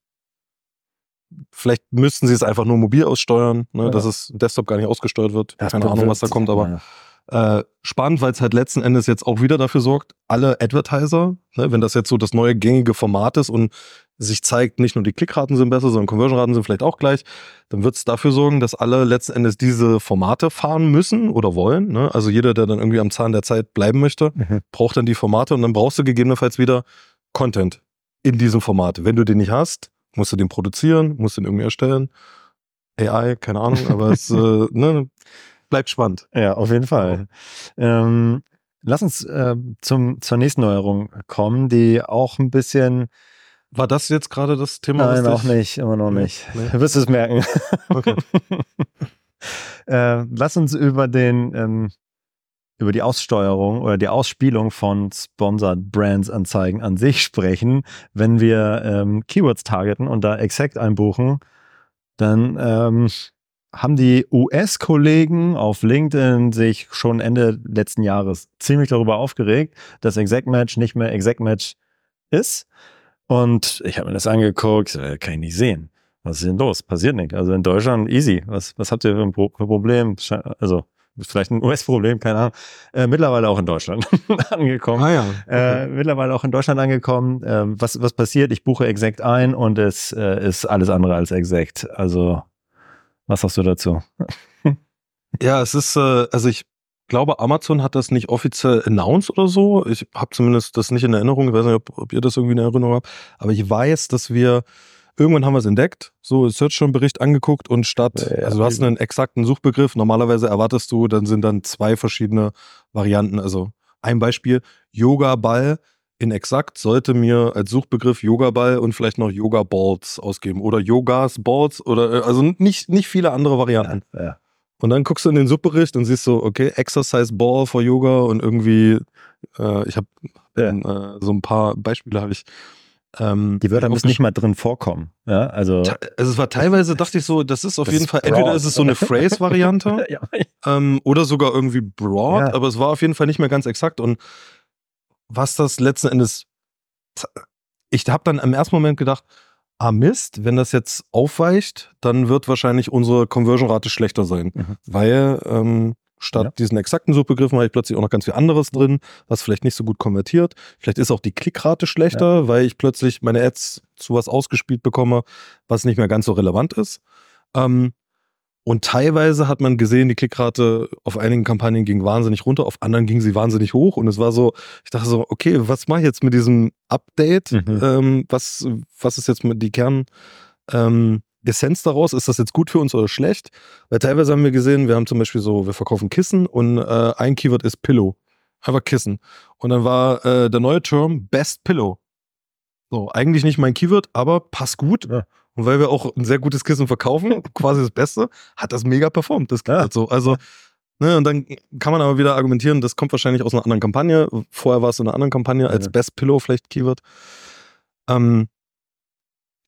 vielleicht müssten sie es einfach nur mobil aussteuern, ne, ja. dass es Desktop gar nicht ausgesteuert wird. Ja, Keine Ahnung, was da kommt, aber äh, spannend, weil es halt letzten Endes jetzt auch wieder dafür sorgt, alle Advertiser, ne, wenn das jetzt so das neue gängige Format ist und sich zeigt, nicht nur die Klickraten sind besser, sondern Conversion-Raten sind vielleicht auch gleich, dann wird es dafür sorgen, dass alle letzten Endes diese Formate fahren müssen oder wollen. Ne? Also jeder, der dann irgendwie am Zahn der Zeit bleiben möchte, mhm. braucht dann die Formate und dann brauchst du gegebenenfalls wieder Content in diesem Format. Wenn du den nicht hast, musst du den produzieren, musst du den irgendwie erstellen. AI, keine Ahnung, aber es äh, ne, bleibt spannend. Ja, auf jeden Fall. Ähm, lass uns äh, zum, zur nächsten Neuerung kommen, die auch ein bisschen war das jetzt gerade das Thema? Nein, auch nicht, immer noch nicht. Nee. Du wirst es merken. Okay. äh, lass uns über den ähm, über die Aussteuerung oder die Ausspielung von Sponsored Brands Anzeigen an sich sprechen. Wenn wir ähm, Keywords targeten und da exakt einbuchen, dann ähm, haben die US-Kollegen auf LinkedIn sich schon Ende letzten Jahres ziemlich darüber aufgeregt, dass Exact Match nicht mehr Exact Match ist. Und ich habe mir das angeguckt, äh, kann ich nicht sehen. Was ist denn los? Passiert nicht. Also in Deutschland easy. Was, was habt ihr für ein, Problem? Also vielleicht ein US-Problem, keine Ahnung. Äh, mittlerweile auch in Deutschland angekommen. Ah, ja. okay. äh, mittlerweile auch in Deutschland angekommen. Ähm, was, was passiert? Ich buche Exact ein und es äh, ist alles andere als Exact. Also, was sagst du dazu? ja, es ist, äh, also ich glaube, Amazon hat das nicht offiziell announced oder so. Ich habe zumindest das nicht in Erinnerung. Ich weiß nicht, ob, ob ihr das irgendwie in Erinnerung habt. Aber ich weiß, dass wir Irgendwann haben wir es entdeckt, so Search schon Bericht angeguckt und statt, ja, also du hast einen exakten Suchbegriff, normalerweise erwartest du, dann sind dann zwei verschiedene Varianten. Also ein Beispiel, Yoga-Ball in exakt sollte mir als Suchbegriff Yoga-Ball und vielleicht noch Yoga-Balls ausgeben oder Yogas, Balls oder äh, also nicht, nicht viele andere Varianten. Ja, ja. Und dann guckst du in den Suchbericht und siehst so, okay, Exercise Ball for Yoga und irgendwie, äh, ich habe äh, so ein paar Beispiele habe ich ähm, die Wörter müssen nicht mal drin vorkommen. Ja, also, also es war teilweise, dachte ich so, das ist auf das jeden Fall, broad. entweder ist es so eine Phrase-Variante ja. ähm, oder sogar irgendwie broad, ja. aber es war auf jeden Fall nicht mehr ganz exakt. Und was das letzten Endes, ich habe dann im ersten Moment gedacht, ah Mist, wenn das jetzt aufweicht, dann wird wahrscheinlich unsere Conversion-Rate schlechter sein, mhm. weil ähm, Statt ja. diesen exakten Suchbegriffen habe ich plötzlich auch noch ganz viel anderes drin, was vielleicht nicht so gut konvertiert. Vielleicht ist auch die Klickrate schlechter, ja. weil ich plötzlich meine Ads zu was ausgespielt bekomme, was nicht mehr ganz so relevant ist. Ähm, und teilweise hat man gesehen, die Klickrate auf einigen Kampagnen ging wahnsinnig runter, auf anderen ging sie wahnsinnig hoch. Und es war so, ich dachte so, okay, was mache ich jetzt mit diesem Update? Mhm. Ähm, was, was ist jetzt mit die Kern, ähm, Essenz daraus, ist das jetzt gut für uns oder schlecht? Weil teilweise haben wir gesehen, wir haben zum Beispiel so, wir verkaufen Kissen und äh, ein Keyword ist Pillow. Einfach Kissen. Und dann war äh, der neue Term Best Pillow. So, eigentlich nicht mein Keyword, aber passt gut. Ja. Und weil wir auch ein sehr gutes Kissen verkaufen, quasi das Beste, hat das mega performt, das Keyword ja. so. Also, ne, und dann kann man aber wieder argumentieren, das kommt wahrscheinlich aus einer anderen Kampagne. Vorher war es in einer anderen Kampagne als ja. Best Pillow vielleicht Keyword. Ähm,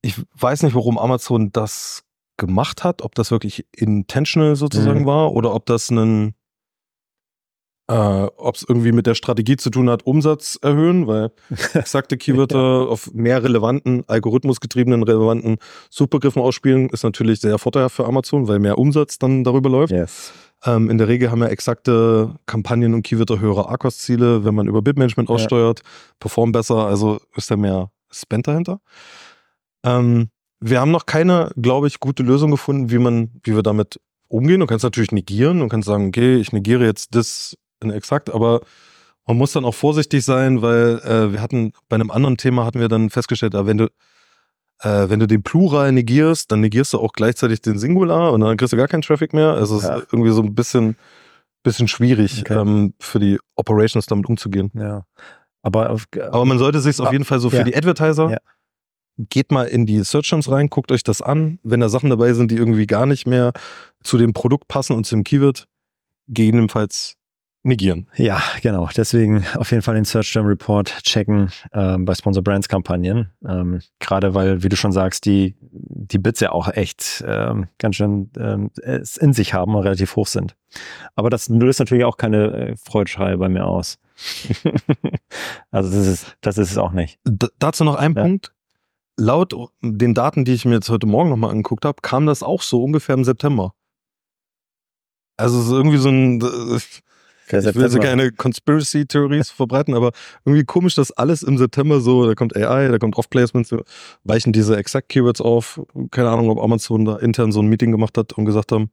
ich weiß nicht, warum Amazon das gemacht hat, ob das wirklich intentional sozusagen mhm. war oder ob das einen, äh, ob es irgendwie mit der Strategie zu tun hat, Umsatz erhöhen, weil exakte Keywörter auf mehr relevanten, algorithmusgetriebenen, relevanten Suchbegriffen ausspielen, ist natürlich sehr vorteilhaft für Amazon, weil mehr Umsatz dann darüber läuft. Yes. Ähm, in der Regel haben ja exakte Kampagnen und Keywörter höhere ARCOS-Ziele, wenn man über Bidmanagement aussteuert, ja. performen besser, also ist da mehr Spend dahinter. Ähm, wir haben noch keine, glaube ich, gute Lösung gefunden, wie man, wie wir damit umgehen. Du kannst natürlich negieren und kannst sagen, okay, ich negiere jetzt das in exakt, aber man muss dann auch vorsichtig sein, weil äh, wir hatten bei einem anderen Thema hatten wir dann festgestellt, äh, wenn du äh, wenn du den Plural negierst, dann negierst du auch gleichzeitig den Singular und dann kriegst du gar keinen Traffic mehr. Also es ja. ist irgendwie so ein bisschen bisschen schwierig okay. ähm, für die Operations damit umzugehen. Ja. Aber, auf, aber man sollte sich auf jeden Fall so für ja. die Advertiser ja geht mal in die Search Terms rein, guckt euch das an. Wenn da Sachen dabei sind, die irgendwie gar nicht mehr zu dem Produkt passen und zum Keyword, gegebenenfalls negieren. Ja, genau. Deswegen auf jeden Fall den Search Term Report checken ähm, bei Sponsor Brands Kampagnen. Ähm, Gerade weil, wie du schon sagst, die, die Bits ja auch echt ähm, ganz schön ähm, in sich haben und relativ hoch sind. Aber das löst natürlich auch keine äh, Freudschreie bei mir aus. also das ist, das ist es auch nicht. D dazu noch ein ja. Punkt laut den Daten, die ich mir jetzt heute Morgen nochmal angeguckt habe, kam das auch so ungefähr im September. Also es ist irgendwie so ein. Ich will also keine Conspiracy-Theories verbreiten, aber irgendwie komisch, dass alles im September so, da kommt AI, da kommt Off-Placements, weichen diese Exact-Keywords auf. Keine Ahnung, ob Amazon da intern so ein Meeting gemacht hat und gesagt haben,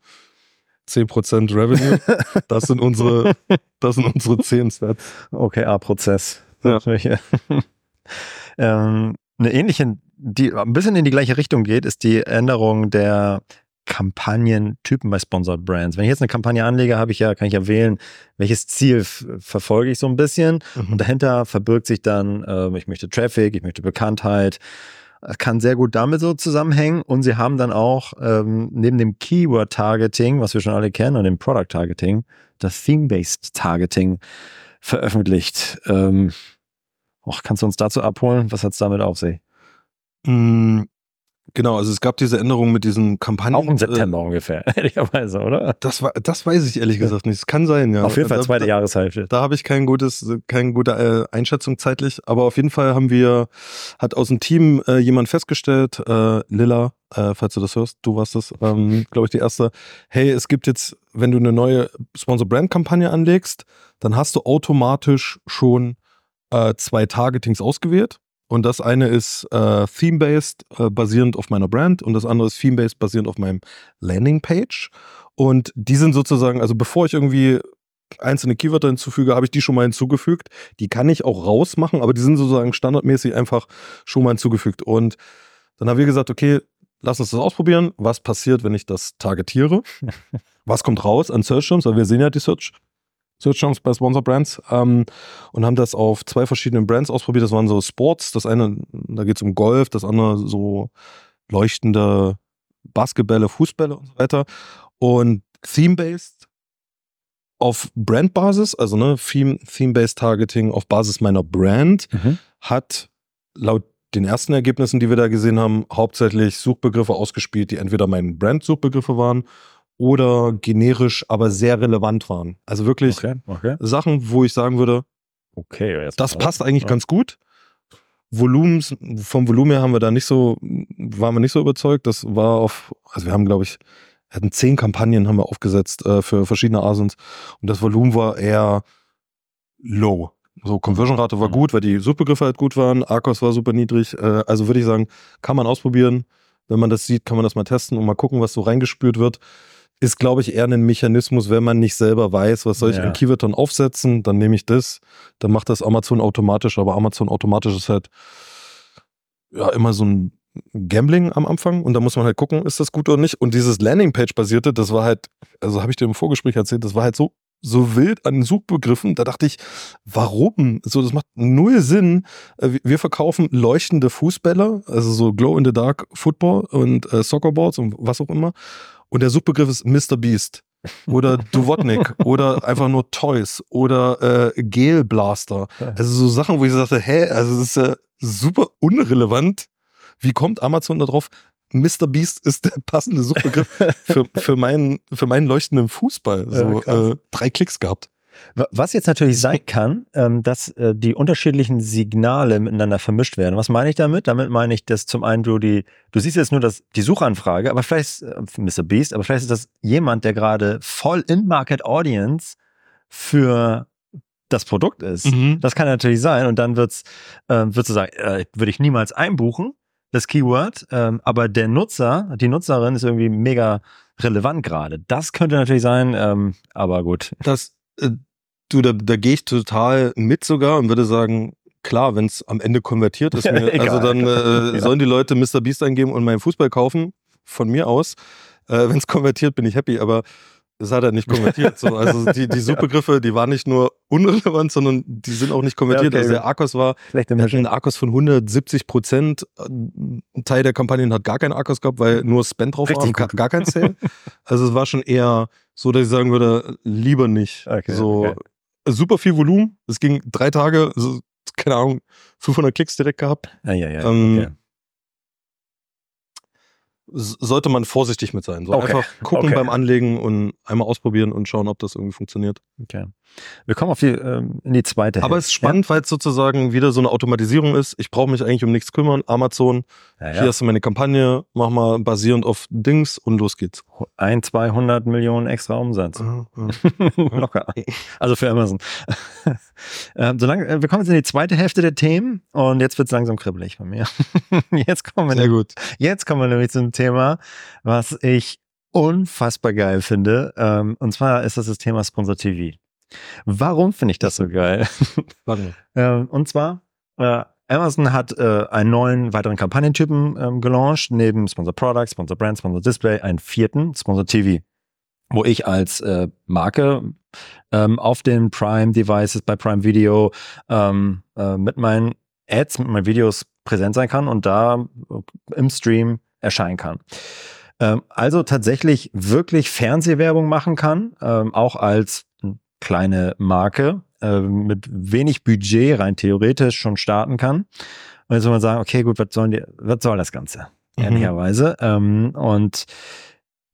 10% Revenue, das sind unsere, das sind unsere 10 Stats. OKR-Prozess. Ja. ähm, eine ähnliche die ein bisschen in die gleiche Richtung geht, ist die Änderung der Kampagnentypen bei Sponsored Brands. Wenn ich jetzt eine Kampagne anlege, habe ich ja, kann ich ja wählen, welches Ziel verfolge ich so ein bisschen. Mhm. Und dahinter verbirgt sich dann, äh, ich möchte Traffic, ich möchte Bekanntheit. Kann sehr gut damit so zusammenhängen. Und sie haben dann auch ähm, neben dem Keyword Targeting, was wir schon alle kennen, und dem Product Targeting, das Theme-Based Targeting veröffentlicht. Ähm, och, kannst du uns dazu abholen? Was hat es damit auf sich? Mm, Genau, also es gab diese Änderung mit diesen Kampagnen. Auch im September äh, ungefähr, ehrlicherweise, oder? Das, war, das weiß ich ehrlich gesagt nicht. Es kann sein, ja. Auf jeden Fall da, zweite da, Jahreshälfte. Da habe ich kein gutes, keine gute äh, Einschätzung zeitlich, aber auf jeden Fall haben wir, hat aus dem Team äh, jemand festgestellt, äh, Lilla, äh, falls du das hörst, du warst das, ähm, glaube ich, die erste. Hey, es gibt jetzt, wenn du eine neue Sponsor-Brand-Kampagne anlegst, dann hast du automatisch schon äh, zwei Targetings ausgewählt. Und das eine ist äh, theme-based, äh, basierend auf meiner Brand, und das andere ist theme-based, basierend auf meinem Landing-Page. Und die sind sozusagen, also bevor ich irgendwie einzelne Keywörter hinzufüge, habe ich die schon mal hinzugefügt. Die kann ich auch rausmachen, aber die sind sozusagen standardmäßig einfach schon mal hinzugefügt. Und dann haben wir gesagt, okay, lass uns das ausprobieren. Was passiert, wenn ich das targetiere? Was kommt raus an Search Terms? Weil wir sehen ja die Search Search Terms bei Sponsor Brands ähm, und haben das auf zwei verschiedenen Brands ausprobiert. Das waren so Sports. Das eine, da geht es um Golf, das andere so leuchtende Basketbälle, Fußbälle und so weiter. Und Theme-based auf Brand-Basis, also ne, Theme-based Targeting auf Basis meiner Brand, mhm. hat laut den ersten Ergebnissen, die wir da gesehen haben, hauptsächlich Suchbegriffe ausgespielt, die entweder meine Brand-Suchbegriffe waren oder generisch, aber sehr relevant waren. Also wirklich okay, okay. Sachen, wo ich sagen würde, okay, das passt eigentlich ja. ganz gut. Volumens, vom Volumen her haben wir da nicht so, waren wir nicht so überzeugt. Das war auf, also wir haben, glaube ich, hatten zehn Kampagnen haben wir aufgesetzt äh, für verschiedene Asins und das Volumen war eher low. So, Conversion-Rate war mhm. gut, weil die Suchbegriffe halt gut waren, Arcos war super niedrig. Äh, also würde ich sagen, kann man ausprobieren. Wenn man das sieht, kann man das mal testen und mal gucken, was so reingespürt wird ist, glaube ich, eher ein Mechanismus, wenn man nicht selber weiß, was soll ich ja. in Keyword dann aufsetzen, dann nehme ich das, dann macht das Amazon automatisch, aber Amazon automatisch ist halt ja immer so ein Gambling am Anfang und da muss man halt gucken, ist das gut oder nicht. Und dieses Landingpage-basierte, das war halt, also habe ich dir im Vorgespräch erzählt, das war halt so so wild an Suchbegriffen. Da dachte ich, warum? So, das macht null Sinn. Äh, wir verkaufen leuchtende Fußbälle, also so Glow in the Dark Football und äh, Soccerboards und was auch immer. Und der Suchbegriff ist Mr. Beast oder Duvotnik oder einfach nur Toys oder äh, Gel Blaster. Also so Sachen, wo ich sagte, hä, also das ist ja super unrelevant. Wie kommt Amazon darauf? Mr. Beast ist der passende Suchbegriff für, für, meinen, für meinen leuchtenden Fußball. So ja, äh, drei Klicks gehabt. Was jetzt natürlich sein kann, ähm, dass äh, die unterschiedlichen Signale miteinander vermischt werden. Was meine ich damit? Damit meine ich, dass zum einen du die, du siehst jetzt nur das, die Suchanfrage, aber vielleicht, äh, Mr. Beast, aber vielleicht ist das jemand, der gerade voll in Market Audience für das Produkt ist. Mhm. Das kann natürlich sein und dann wird's, äh, würdest du sagen, äh, würde ich niemals einbuchen, das Keyword, ähm, aber der Nutzer, die Nutzerin ist irgendwie mega relevant gerade. Das könnte natürlich sein, ähm, aber gut. Das, äh, du, da, da gehe ich total mit sogar und würde sagen, klar, wenn es am Ende konvertiert ist, mir, also dann äh, sollen die Leute Mr. Beast eingeben und meinen Fußball kaufen, von mir aus. Äh, wenn es konvertiert, bin ich happy, aber es hat er nicht konvertiert. So. Also die, die Suchbegriffe, die waren nicht nur unrelevant, sondern die sind auch nicht konvertiert. Ja, okay. Also der Arcos war ein Arcos von 170 Prozent. Ein Teil der Kampagnen hat gar keinen Arcos gehabt, weil nur Spend drauf Richtig war, gar kein Sale. also es war schon eher so, dass ich sagen würde, lieber nicht. Okay, so okay. super viel Volumen. Es ging drei Tage, also, keine Ahnung, 500 Klicks direkt gehabt. Ah, ja, ja, ähm, okay sollte man vorsichtig mit sein. So einfach gucken beim Anlegen und einmal ausprobieren und schauen, ob das irgendwie funktioniert. Okay. Wir kommen auf die, ähm, in die zweite Aber es ist spannend, ja? weil es sozusagen wieder so eine Automatisierung ist. Ich brauche mich eigentlich um nichts kümmern. Amazon, ja, ja. hier hast du meine Kampagne, mach mal basierend auf Dings und los geht's. Ein, 200 Millionen extra Umsatz. Locker. Also für Amazon. ähm, solange, äh, wir kommen jetzt in die zweite Hälfte der Themen und jetzt wird es langsam kribbelig bei mir. jetzt kommen wir, Sehr gut. Jetzt kommen wir nämlich zum Thema, was ich unfassbar geil finde. Ähm, und zwar ist das das Thema Sponsor TV. Warum finde ich das so geil? Warum? ähm, und zwar, äh, Amazon hat äh, einen neuen weiteren Kampagnentypen ähm, gelauncht, neben Sponsor Product, Sponsor Brand, Sponsor Display, einen vierten, Sponsor TV, wo ich als äh, Marke ähm, auf den Prime Devices bei Prime Video ähm, äh, mit meinen Ads, mit meinen Videos präsent sein kann und da im Stream erscheinen kann. Ähm, also tatsächlich wirklich Fernsehwerbung machen kann, ähm, auch als kleine Marke äh, mit wenig Budget rein theoretisch schon starten kann. Und jetzt soll man sagen, okay, gut, was, sollen die, was soll das Ganze? mhm. ehrlicherweise. Ähm, und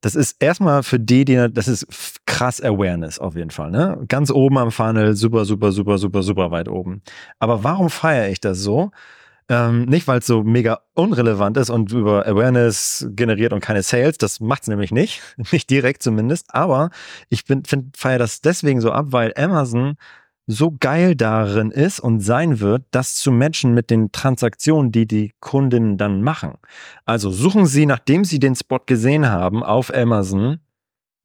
das ist erstmal für die, die, das ist krass Awareness auf jeden Fall, ne? Ganz oben am Funnel, super, super, super, super, super weit oben. Aber warum feiere ich das so? Ähm, nicht, weil es so mega unrelevant ist und über Awareness generiert und keine Sales. Das macht es nämlich nicht. Nicht direkt zumindest. Aber ich feiere das deswegen so ab, weil Amazon so geil darin ist und sein wird, das zu matchen mit den Transaktionen, die die Kundinnen dann machen. Also suchen Sie, nachdem Sie den Spot gesehen haben auf Amazon,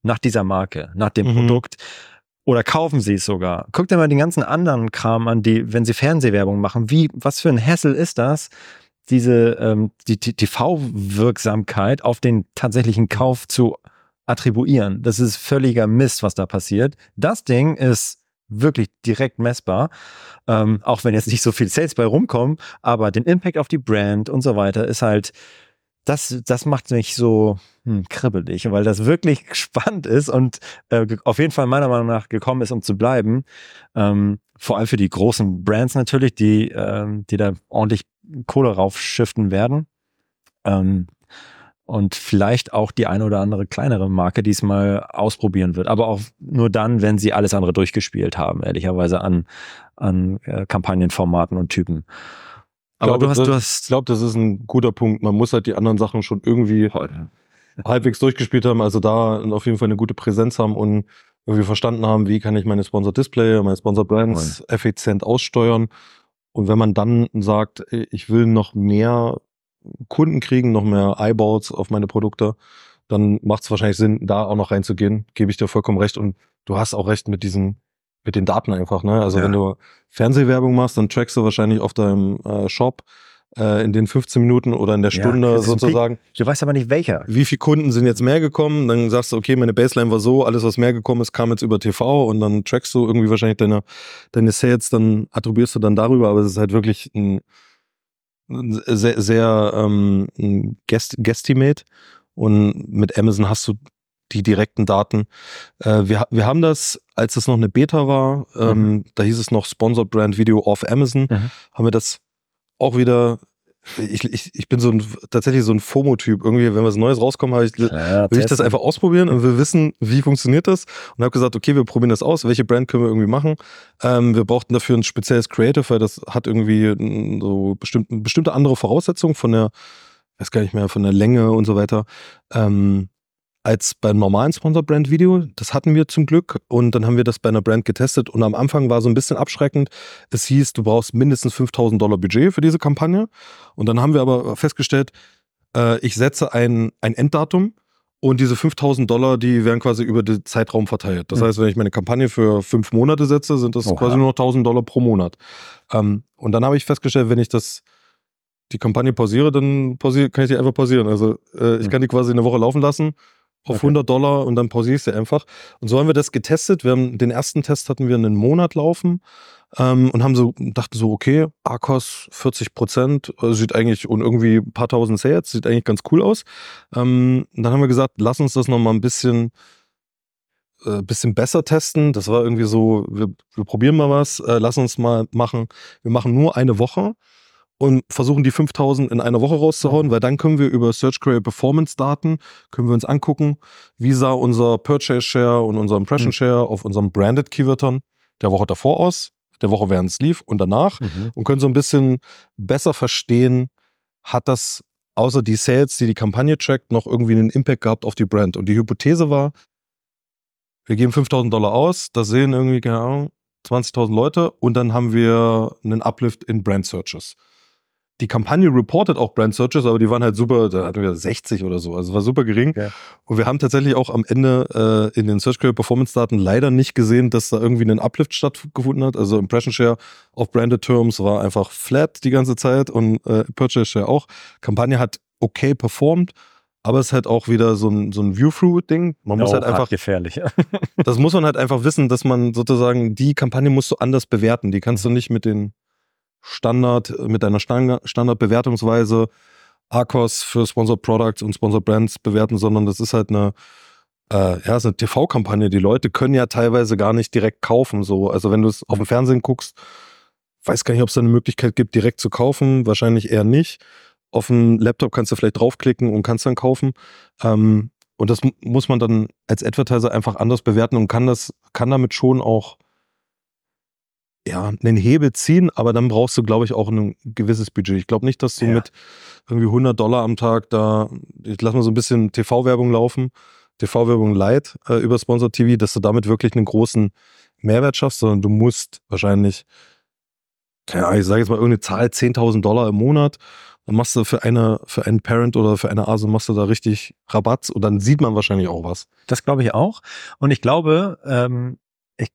nach dieser Marke, nach dem mhm. Produkt oder kaufen Sie es sogar. Guckt dir mal den ganzen anderen Kram an, die, wenn Sie Fernsehwerbung machen, wie, was für ein Hassel ist das, diese ähm, die, die TV-Wirksamkeit auf den tatsächlichen Kauf zu attribuieren. Das ist völliger Mist, was da passiert. Das Ding ist wirklich direkt messbar. Ähm, auch wenn jetzt nicht so viel Sales bei rumkommen, aber den Impact auf die Brand und so weiter ist halt, das, das macht mich so hm, kribbelig, weil das wirklich spannend ist und äh, auf jeden Fall meiner Meinung nach gekommen ist, um zu bleiben. Ähm, vor allem für die großen Brands natürlich, die, ähm, die da ordentlich Kohle raufschiften werden. Ähm, und vielleicht auch die eine oder andere kleinere Marke diesmal ausprobieren wird. Aber auch nur dann, wenn sie alles andere durchgespielt haben, ehrlicherweise an, an äh, Kampagnenformaten und Typen. Aber glaube, du hast, das, du hast. Ich glaube, das ist ein guter Punkt. Man muss halt die anderen Sachen schon irgendwie Heute. halbwegs durchgespielt haben. Also da auf jeden Fall eine gute Präsenz haben und irgendwie verstanden haben, wie kann ich meine Sponsor Display, meine Sponsor Brands effizient aussteuern. Und wenn man dann sagt, ich will noch mehr Kunden kriegen, noch mehr Eyeballs auf meine Produkte, dann macht es wahrscheinlich Sinn, da auch noch reinzugehen. Gebe ich dir vollkommen recht. Und du hast auch recht mit diesen, mit den Daten einfach. Ne? Also ja. wenn du Fernsehwerbung machst, dann trackst du wahrscheinlich auf deinem äh, Shop äh, in den 15 Minuten oder in der Stunde ja, sozusagen. Du weißt aber nicht welcher. Wie viele Kunden sind jetzt mehr gekommen? Dann sagst du, okay, meine Baseline war so, alles was mehr gekommen ist, kam jetzt über TV und dann trackst du irgendwie wahrscheinlich deine, deine Sales, dann attribuierst du dann darüber, aber es ist halt wirklich ein sehr, sehr ähm, Guest, Guestimate und mit Amazon hast du die direkten Daten. Äh, wir, wir haben das, als es noch eine Beta war, ähm, mhm. da hieß es noch Sponsored Brand Video auf Amazon, mhm. haben wir das auch wieder ich, ich, ich bin so ein, tatsächlich so ein FOMO-Typ. Irgendwie, wenn was Neues rauskommt, ich, ja, will ich das einfach ausprobieren und will wissen, wie funktioniert das. Und habe gesagt, okay, wir probieren das aus. Welche Brand können wir irgendwie machen? Ähm, wir brauchten dafür ein spezielles Creative, weil das hat irgendwie so bestimmt, bestimmte andere Voraussetzungen von der, weiß gar nicht mehr, von der Länge und so weiter. Ähm, als beim normalen Sponsor-Brand-Video. Das hatten wir zum Glück und dann haben wir das bei einer Brand getestet und am Anfang war so ein bisschen abschreckend. Es hieß, du brauchst mindestens 5000 Dollar Budget für diese Kampagne und dann haben wir aber festgestellt, äh, ich setze ein, ein Enddatum und diese 5000 Dollar, die werden quasi über den Zeitraum verteilt. Das mhm. heißt, wenn ich meine Kampagne für fünf Monate setze, sind das Oha. quasi nur noch 1000 Dollar pro Monat. Ähm, und dann habe ich festgestellt, wenn ich das die Kampagne pausiere, dann pausiere, kann ich die einfach pausieren. Also äh, ich mhm. kann die quasi eine Woche laufen lassen auf okay. 100 Dollar und dann pausiere ich sie einfach. Und so haben wir das getestet. Wir haben den ersten Test hatten wir einen Monat laufen ähm, und haben so dachten so okay, Arcos 40 Prozent äh, sieht eigentlich und irgendwie ein paar tausend Sales sieht eigentlich ganz cool aus. Ähm, dann haben wir gesagt, lass uns das noch mal ein bisschen äh, bisschen besser testen. Das war irgendwie so, wir, wir probieren mal was, äh, lass uns mal machen. Wir machen nur eine Woche und versuchen die 5000 in einer Woche rauszuhauen, weil dann können wir über Search Query Performance Daten, können wir uns angucken, wie sah unser Purchase Share und unser Impression mhm. Share auf unserem Branded Keywörtern der Woche davor aus, der Woche während es lief und danach mhm. und können so ein bisschen besser verstehen, hat das außer die Sales, die die Kampagne trackt, noch irgendwie einen Impact gehabt auf die Brand. Und die Hypothese war, wir geben 5000 Dollar aus, das sehen irgendwie, keine Ahnung, 20.000 Leute und dann haben wir einen Uplift in Brand Searches die Kampagne reportet auch Brand Searches, aber die waren halt super, da hatten wir 60 oder so, also war super gering. Ja. Und wir haben tatsächlich auch am Ende äh, in den Search Query Performance Daten leider nicht gesehen, dass da irgendwie ein Uplift stattgefunden hat. Also Impression Share auf Branded Terms war einfach flat die ganze Zeit und äh, Purchase Share auch. Kampagne hat okay performt, aber es ist halt auch wieder so ein, so ein View-Through-Ding. Man muss oh, halt einfach. gefährlich. das muss man halt einfach wissen, dass man sozusagen die Kampagne musst du anders bewerten. Die kannst du nicht mit den Standard, mit einer Standardbewertungsweise Arcos für Sponsored Products und Sponsored Brands bewerten, sondern das ist halt eine, äh, ja, eine TV-Kampagne. Die Leute können ja teilweise gar nicht direkt kaufen. So. Also wenn du es auf dem Fernsehen guckst, weiß gar nicht, ob es da eine Möglichkeit gibt, direkt zu kaufen. Wahrscheinlich eher nicht. auf dem Laptop kannst du vielleicht draufklicken und kannst dann kaufen. Ähm, und das muss man dann als Advertiser einfach anders bewerten und kann das, kann damit schon auch ja, einen Hebel ziehen, aber dann brauchst du, glaube ich, auch ein gewisses Budget. Ich glaube nicht, dass du ja. mit irgendwie 100 Dollar am Tag da, ich lass mal so ein bisschen TV-Werbung laufen, TV-Werbung light äh, über Sponsor TV, dass du damit wirklich einen großen Mehrwert schaffst, sondern du musst wahrscheinlich, keine Ahnung, ich sage jetzt mal irgendeine Zahl, 10.000 Dollar im Monat dann machst du für eine, für einen Parent oder für eine ASO machst du da richtig Rabatt und dann sieht man wahrscheinlich auch was. Das glaube ich auch. Und ich glaube, ähm, ich,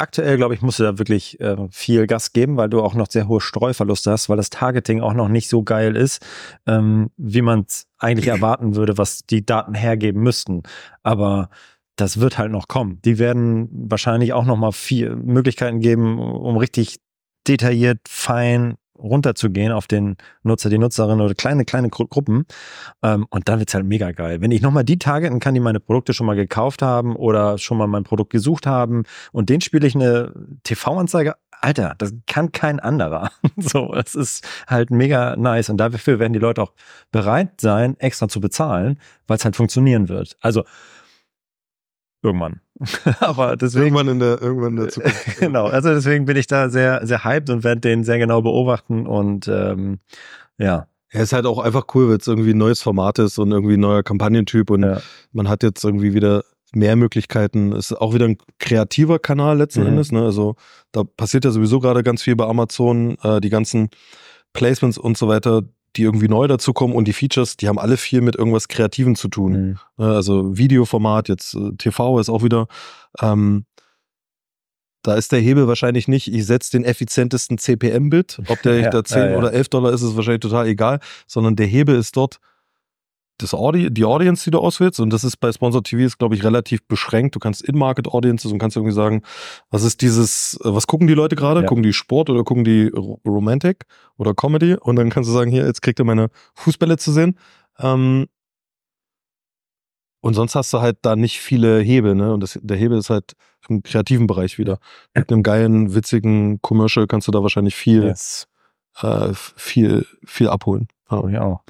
aktuell, glaube ich, musst du da wirklich äh, viel Gas geben, weil du auch noch sehr hohe Streuverluste hast, weil das Targeting auch noch nicht so geil ist, ähm, wie man es eigentlich erwarten würde, was die Daten hergeben müssten. Aber das wird halt noch kommen. Die werden wahrscheinlich auch noch mal viel Möglichkeiten geben, um richtig detailliert, fein runterzugehen auf den Nutzer, die Nutzerin oder kleine, kleine Gru Gruppen. Ähm, und dann wird's halt mega geil. Wenn ich nochmal die targeten kann, die meine Produkte schon mal gekauft haben oder schon mal mein Produkt gesucht haben und den spiele ich eine TV-Anzeige Alter, das kann kein anderer. so, es ist halt mega nice und dafür werden die Leute auch bereit sein, extra zu bezahlen, weil es halt funktionieren wird. Also Irgendwann. Aber deswegen. Irgendwann in der, irgendwann in der Zukunft. genau. Also deswegen bin ich da sehr, sehr hyped und werde den sehr genau beobachten und ähm, ja. Er ist halt auch einfach cool, weil es irgendwie ein neues Format ist und irgendwie ein neuer Kampagnentyp und ja. man hat jetzt irgendwie wieder mehr Möglichkeiten. Ist auch wieder ein kreativer Kanal letzten mhm. Endes. Ne? Also da passiert ja sowieso gerade ganz viel bei Amazon. Äh, die ganzen Placements und so weiter, die irgendwie neu dazukommen und die Features, die haben alle viel mit irgendwas Kreativen zu tun. Mhm. Ne, also Videoformat, jetzt äh, TV ist auch wieder, ähm, da ist der Hebel wahrscheinlich nicht, ich setze den effizientesten CPM-Bit, ob der ja, da 10 ja, ja. oder 11 Dollar ist, ist wahrscheinlich total egal, sondern der Hebel ist dort, das Audi die Audience, die du auswählst. Und das ist bei Sponsor TV ist, glaube ich, relativ beschränkt. Du kannst In-Market Audiences und kannst irgendwie sagen, was ist dieses, was gucken die Leute gerade? Ja. Gucken die Sport oder gucken die Romantic oder Comedy? Und dann kannst du sagen, hier, jetzt kriegt ihr meine Fußbälle zu sehen. Ähm, und sonst hast du halt da nicht viele Hebel, ne? Und das, der Hebel ist halt im kreativen Bereich wieder. Mit einem geilen, witzigen Commercial kannst du da wahrscheinlich viel, yes. äh, viel, viel abholen. Oh, ja.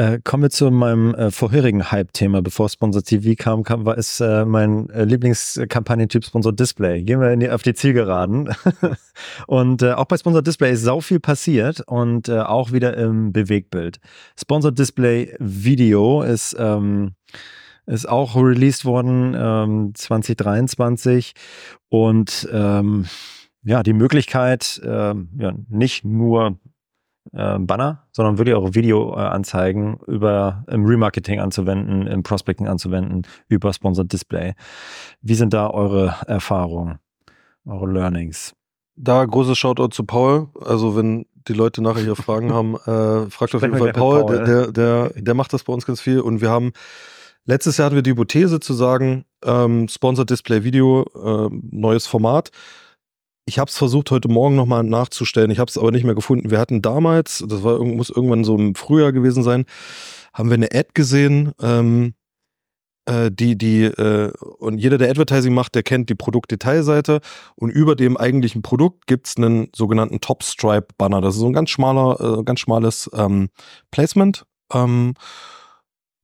Äh, kommen wir zu meinem äh, vorherigen Hype-Thema, bevor Sponsor TV kam, kam war ist äh, mein äh, Lieblingskampagnentyp Sponsor Display. Gehen wir die, auf die Zielgeraden. und äh, auch bei Sponsor Display ist sau viel passiert und äh, auch wieder im Bewegtbild. Sponsor Display Video ist ähm, ist auch released worden ähm, 2023 und ähm, ja, die Möglichkeit, äh, ja, nicht nur äh, Banner, sondern wirklich auch Videoanzeigen äh, über im Remarketing anzuwenden, im Prospecting anzuwenden, über Sponsored Display. Wie sind da eure Erfahrungen, eure Learnings? Da großes Shoutout zu Paul. Also wenn die Leute nachher hier Fragen haben, äh, fragt auf jeden Fall Paul. Paul. Der, der, der macht das bei uns ganz viel. Und wir haben letztes Jahr hatten wir die Hypothese zu sagen, ähm, Sponsored Display Video, äh, neues Format. Ich habe es versucht, heute Morgen nochmal nachzustellen. Ich habe es aber nicht mehr gefunden. Wir hatten damals, das war, muss irgendwann so im Frühjahr gewesen sein, haben wir eine Ad gesehen, ähm, äh, die, die, äh, und jeder, der Advertising macht, der kennt die Produktdetailseite. Und über dem eigentlichen Produkt gibt es einen sogenannten Top-Stripe-Banner. Das ist so ein ganz schmaler, äh, ganz schmales ähm, Placement. Ähm,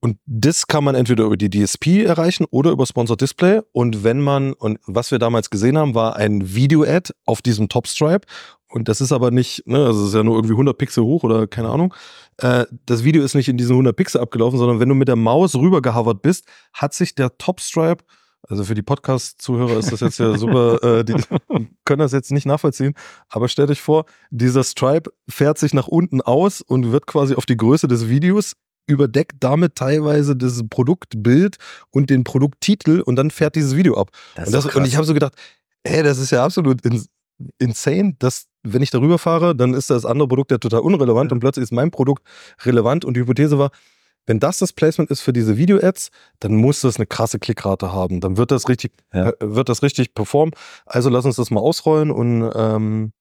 und das kann man entweder über die DSP erreichen oder über Sponsored Display. Und wenn man, und was wir damals gesehen haben, war ein Video-Ad auf diesem Top-Stripe. Und das ist aber nicht, ne, also es ist ja nur irgendwie 100 Pixel hoch oder keine Ahnung. Äh, das Video ist nicht in diesen 100 Pixel abgelaufen, sondern wenn du mit der Maus rüber gehovert bist, hat sich der Top-Stripe also für die Podcast-Zuhörer ist das jetzt ja super, äh, die können das jetzt nicht nachvollziehen. Aber stellt euch vor, dieser Stripe fährt sich nach unten aus und wird quasi auf die Größe des Videos überdeckt damit teilweise das Produktbild und den Produkttitel und dann fährt dieses Video ab. Das und, das, und, ich habe so gedacht, ey, das ist ja absolut ins insane, dass wenn ich darüber fahre, dann ist das andere Produkt ja total unrelevant und plötzlich ist mein Produkt relevant und die Hypothese war, wenn das das Placement ist für diese Video-Ads, dann muss das eine krasse Klickrate haben. Dann wird das richtig, ja. äh, wird das richtig performen. Also lass uns das mal ausrollen und ähm,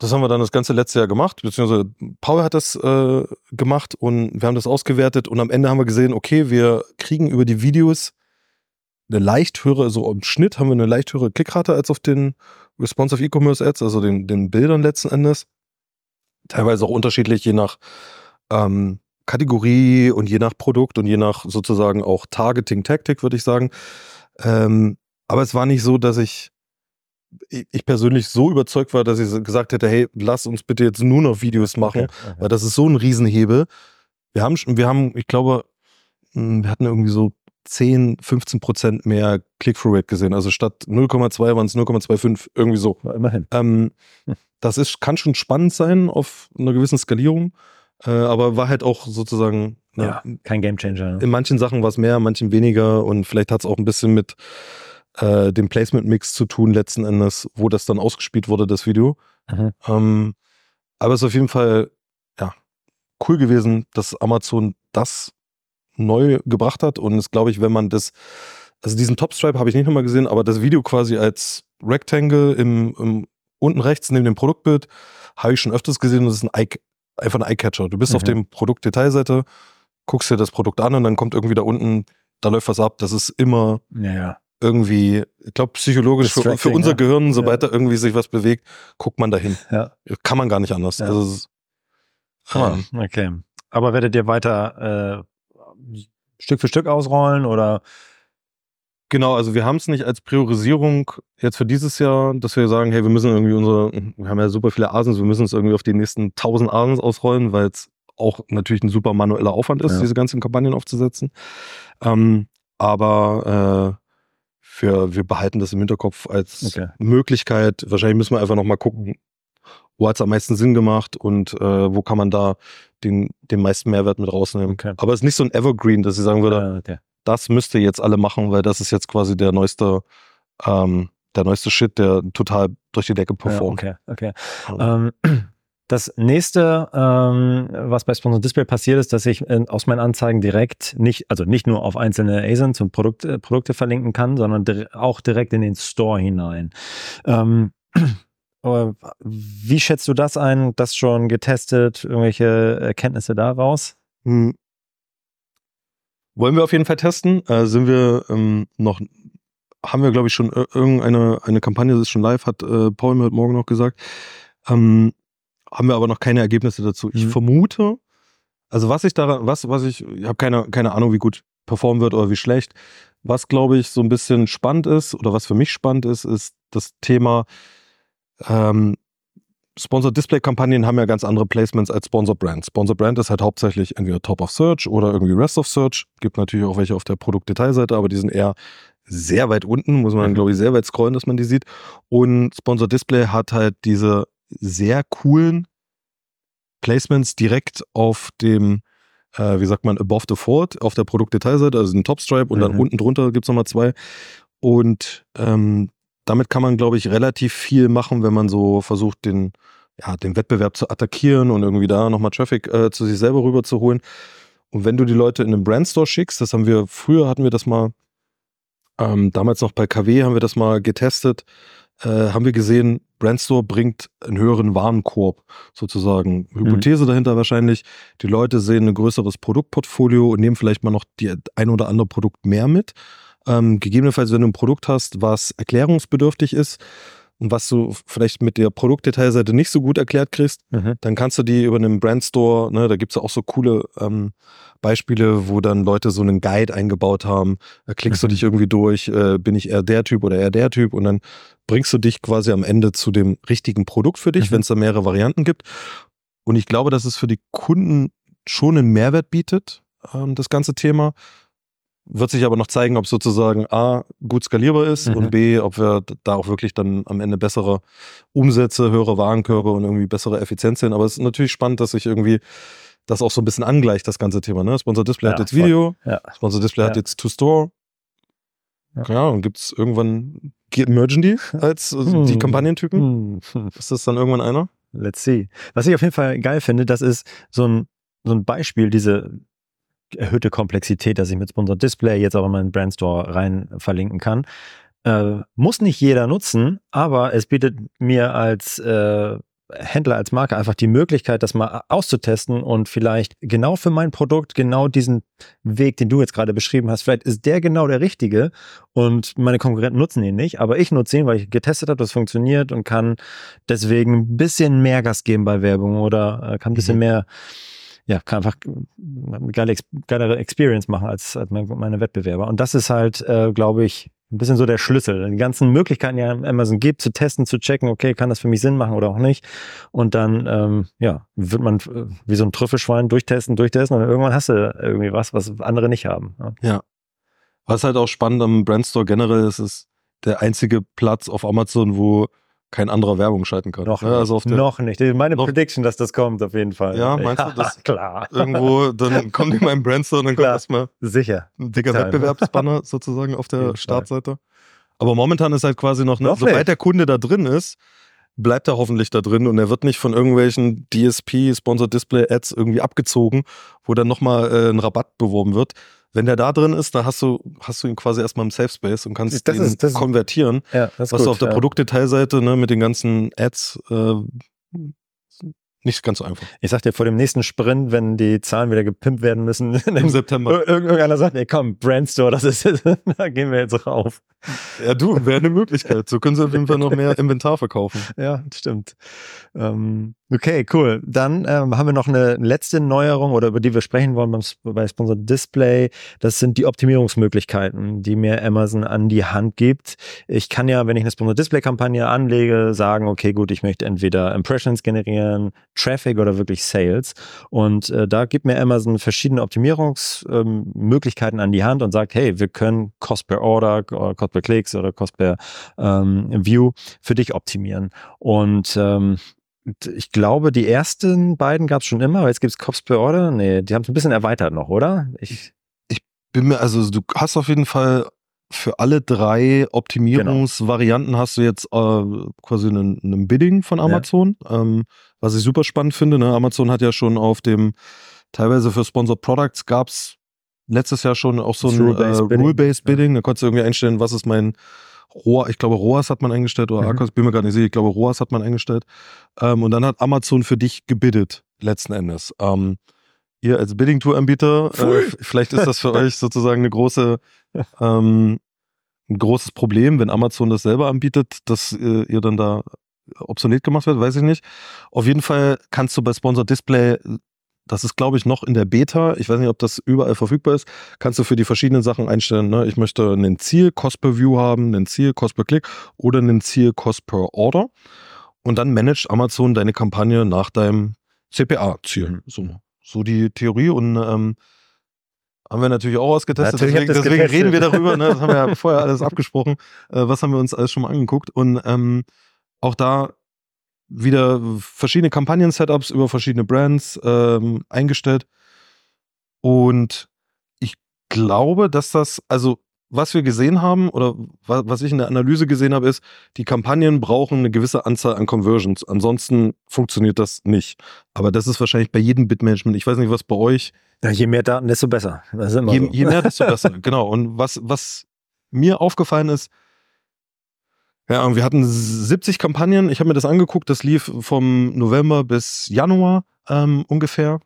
das haben wir dann das ganze letzte Jahr gemacht, beziehungsweise Paul hat das äh, gemacht und wir haben das ausgewertet und am Ende haben wir gesehen, okay, wir kriegen über die Videos eine leicht höhere, so im Schnitt haben wir eine leicht höhere Klickrate als auf den Responsive E-Commerce Ads, also den, den Bildern letzten Endes. teilweise auch unterschiedlich, je nach ähm, Kategorie und je nach Produkt und je nach sozusagen auch Targeting-Taktik, würde ich sagen. Ähm, aber es war nicht so, dass ich, ich persönlich so überzeugt war, dass ich gesagt hätte, hey, lass uns bitte jetzt nur noch Videos machen, okay, weil das ist so ein Riesenhebel. Wir haben, wir haben, ich glaube, hm, wir hatten irgendwie so 10, 15 Prozent mehr Click-Through-Rate gesehen. Also statt 0,2 waren es 0,25, irgendwie so. Ja, immerhin. Ähm, das ist, kann schon spannend sein auf einer gewissen Skalierung, äh, aber war halt auch sozusagen. Ne, ja, kein Gamechanger. Ne? In manchen Sachen war es mehr, in manchen weniger und vielleicht hat es auch ein bisschen mit äh, dem Placement-Mix zu tun, letzten Endes, wo das dann ausgespielt wurde, das Video. Mhm. Ähm, aber es ist auf jeden Fall ja, cool gewesen, dass Amazon das neu gebracht hat. Und es glaube ich, wenn man das, also diesen Top-Stripe habe ich nicht nochmal gesehen, aber das Video quasi als Rectangle im, im unten rechts neben dem Produktbild habe ich schon öfters gesehen. Das ist ein Eye, einfach ein Eyecatcher. Du bist mhm. auf dem Produktdetailseite, guckst dir das Produkt an und dann kommt irgendwie da unten, da läuft was ab. Das ist immer ja, ja. Irgendwie, ich glaube, psychologisch für, für, unser ja. Gehirn, sobald da irgendwie sich was bewegt, guckt man dahin. Ja. Kann man gar nicht anders. Also, ähm, okay. Aber werdet ihr weiter äh, Stück für Stück ausrollen oder? Genau, also wir haben es nicht als Priorisierung jetzt für dieses Jahr, dass wir sagen, hey, wir müssen irgendwie unsere, wir haben ja super viele Asens, wir müssen es irgendwie auf die nächsten 1000 Asens ausrollen, weil es auch natürlich ein super manueller Aufwand ist, ja. diese ganzen Kampagnen aufzusetzen. Ähm, aber äh, für, wir behalten das im Hinterkopf als okay. Möglichkeit. Wahrscheinlich müssen wir einfach nochmal gucken, wo hat es am meisten Sinn gemacht und äh, wo kann man da den, den meisten Mehrwert mit rausnehmen. Okay. Aber es ist nicht so ein Evergreen, dass ich sagen würde, ah, okay. das müsst ihr jetzt alle machen, weil das ist jetzt quasi der neueste, ähm, der neueste Shit, der total durch die Decke performt. Ja, okay, okay. Ähm, das nächste, ähm, was bei Sponsor Display passiert, ist, dass ich äh, aus meinen Anzeigen direkt nicht, also nicht nur auf einzelne ASINs und Produkte, Produkte verlinken kann, sondern dir auch direkt in den Store hinein. Ähm, wie schätzt du das ein? Das schon getestet? Irgendwelche Erkenntnisse daraus? Hm. Wollen wir auf jeden Fall testen. Äh, sind wir ähm, noch, haben wir glaube ich schon irgendeine eine Kampagne, das ist schon live, hat äh, Paul mir heute Morgen noch gesagt. Ähm, haben wir aber noch keine Ergebnisse dazu. Ich mhm. vermute, also was ich daran, was, was ich, ich habe keine, keine Ahnung, wie gut performen wird oder wie schlecht. Was glaube ich so ein bisschen spannend ist oder was für mich spannend ist, ist das Thema, ähm, Sponsor Display Kampagnen haben ja ganz andere Placements als Sponsor Brand. Sponsor Brand ist halt hauptsächlich entweder Top of Search oder irgendwie Rest of Search. Gibt natürlich auch welche auf der Produktdetailseite, aber die sind eher sehr weit unten, muss man, glaube ich, sehr weit scrollen, dass man die sieht. Und Sponsor Display hat halt diese sehr coolen Placements direkt auf dem, äh, wie sagt man, above the fold, auf der Produktdetailseite, also ein Top-Stripe und mhm. dann unten drunter gibt es nochmal zwei. Und ähm, damit kann man, glaube ich, relativ viel machen, wenn man so versucht, den, ja, den Wettbewerb zu attackieren und irgendwie da nochmal Traffic äh, zu sich selber rüberzuholen. Und wenn du die Leute in einen Brandstore schickst, das haben wir, früher hatten wir das mal, ähm, damals noch bei KW haben wir das mal getestet, haben wir gesehen, Brandstore bringt einen höheren Warenkorb sozusagen. Hypothese mhm. dahinter wahrscheinlich, die Leute sehen ein größeres Produktportfolio und nehmen vielleicht mal noch die ein oder andere Produkt mehr mit ähm, gegebenenfalls, wenn du ein Produkt hast, was erklärungsbedürftig ist und was du vielleicht mit der Produktdetailseite nicht so gut erklärt kriegst, mhm. dann kannst du die über einen Brandstore, ne, da gibt es ja auch so coole ähm, Beispiele, wo dann Leute so einen Guide eingebaut haben. Da klickst mhm. du dich irgendwie durch, äh, bin ich eher der Typ oder eher der Typ und dann bringst du dich quasi am Ende zu dem richtigen Produkt für dich, mhm. wenn es da mehrere Varianten gibt. Und ich glaube, dass es für die Kunden schon einen Mehrwert bietet, ähm, das ganze Thema. Wird sich aber noch zeigen, ob sozusagen A, gut skalierbar ist mhm. und B, ob wir da auch wirklich dann am Ende bessere Umsätze, höhere Warenkörbe und irgendwie bessere Effizienz sehen. Aber es ist natürlich spannend, dass sich irgendwie das auch so ein bisschen angleicht, das ganze Thema. Ne? Sponsor Display ja, hat jetzt Video, ja. Sponsor Display ja. hat jetzt To-Store. Ja, und gibt es irgendwann, mergen die als hm. die Kampagnentypen? Hm. Ist das dann irgendwann einer? Let's see. Was ich auf jeden Fall geil finde, das ist so ein, so ein Beispiel, diese erhöhte Komplexität, dass ich mit Sponsor Display jetzt auch in meinen Brandstore rein verlinken kann. Äh, muss nicht jeder nutzen, aber es bietet mir als äh, Händler, als Marke einfach die Möglichkeit, das mal auszutesten und vielleicht genau für mein Produkt genau diesen Weg, den du jetzt gerade beschrieben hast, vielleicht ist der genau der richtige und meine Konkurrenten nutzen ihn nicht, aber ich nutze ihn, weil ich getestet habe, das funktioniert und kann deswegen ein bisschen mehr Gas geben bei Werbung oder äh, kann ein bisschen mhm. mehr ja, kann einfach eine geile, geilere Experience machen als, als meine Wettbewerber. Und das ist halt, äh, glaube ich, ein bisschen so der Schlüssel. Die ganzen Möglichkeiten, die Amazon gibt, zu testen, zu checken, okay, kann das für mich Sinn machen oder auch nicht. Und dann, ähm, ja, wird man äh, wie so ein Trüffelschwein durchtesten, durchtesten und irgendwann hast du irgendwie was, was andere nicht haben. Ja. ja. Was halt auch spannend am Brandstore generell ist, ist der einzige Platz auf Amazon, wo kein anderer Werbung schalten kann. Noch, ja, also nicht. noch nicht. Meine noch Prediction, dass das kommt, auf jeden Fall. Ja, meinst ja, du das? Klar. Irgendwo, dann kommt in meinem Brandstore und dann kommt erstmal Sicher. ein dicker Wettbewerbsbanner sozusagen auf der Startseite. Aber momentan ist halt quasi noch, ne, sobald der Kunde da drin ist, bleibt er hoffentlich da drin und er wird nicht von irgendwelchen DSP, Sponsored Display Ads irgendwie abgezogen, wo dann nochmal äh, ein Rabatt beworben wird, wenn der da drin ist, da hast du, hast du ihn quasi erstmal im Safe Space und kannst das ihn ist, das konvertieren. Ja, was gut, du auf der ja. Produktdetailseite ne, mit den ganzen Ads äh, nicht ganz so einfach. Ich sag dir, vor dem nächsten Sprint, wenn die Zahlen wieder gepimpt werden müssen, im September. Irgendeiner sagt, ey komm, Brandstore, das ist da gehen wir jetzt rauf. Ja, du, wäre eine Möglichkeit. So können sie auf jeden Fall noch mehr Inventar verkaufen. Ja, stimmt. Ähm, okay, cool. Dann ähm, haben wir noch eine letzte Neuerung oder über die wir sprechen wollen beim, bei Sponsor Display. Das sind die Optimierungsmöglichkeiten, die mir Amazon an die Hand gibt. Ich kann ja, wenn ich eine Sponsor Display Kampagne anlege, sagen, okay, gut, ich möchte entweder Impressions generieren, Traffic oder wirklich Sales. Und äh, da gibt mir Amazon verschiedene Optimierungsmöglichkeiten ähm, an die Hand und sagt, hey, wir können Cost per Order, Cost per Clicks oder Cost per ähm, View für dich optimieren. Und ähm, ich glaube, die ersten beiden gab es schon immer, aber jetzt gibt es Cost per Order. Nee, die haben es ein bisschen erweitert noch, oder? Ich bin mir, also du hast auf jeden Fall für alle drei Optimierungsvarianten genau. hast du jetzt äh, quasi einen, einen, Bidding von Amazon, ja. ähm, was ich super spannend finde. Ne? Amazon hat ja schon auf dem, teilweise für Sponsored Products gab es letztes Jahr schon auch so ein Rule-Based äh, Bidding. Rule Bidding. Da konntest du irgendwie einstellen, was ist mein Rohr, ich glaube ROAS hat man eingestellt oder mhm. Arcos, bin mir gar nicht sicher, ich glaube ROAS hat man eingestellt. Ähm, und dann hat Amazon für dich gebiddet, letzten Endes. Ähm, ihr als Bidding-Tour-Anbieter, äh, vielleicht ist das für euch sozusagen eine große, ähm, ein großes Problem, wenn Amazon das selber anbietet, dass äh, ihr dann da obsolet gemacht wird, weiß ich nicht. Auf jeden Fall kannst du bei Sponsor Display, das ist glaube ich noch in der Beta, ich weiß nicht, ob das überall verfügbar ist, kannst du für die verschiedenen Sachen einstellen. Ne? Ich möchte einen Ziel Cost per View haben, einen Ziel Cost per Klick oder einen Ziel Cost per Order. Und dann managt Amazon deine Kampagne nach deinem CPA-Ziel. Mhm. So so die Theorie und ähm, haben wir natürlich auch ausgetestet. Natürlich deswegen, deswegen reden wir darüber. Ne? Das haben wir ja vorher alles abgesprochen. Äh, was haben wir uns alles schon mal angeguckt? Und ähm, auch da wieder verschiedene Kampagnen-Setups über verschiedene Brands ähm, eingestellt. Und ich glaube, dass das, also was wir gesehen haben oder was ich in der Analyse gesehen habe, ist, die Kampagnen brauchen eine gewisse Anzahl an Conversions. Ansonsten funktioniert das nicht. Aber das ist wahrscheinlich bei jedem Bitmanagement. Ich weiß nicht, was bei euch. Ja, je mehr Daten, desto besser. Je, so. je, mehr, desto besser. genau. Und was, was mir aufgefallen ist, ja, wir hatten 70 Kampagnen. Ich habe mir das angeguckt. Das lief vom November bis Januar ähm, ungefähr.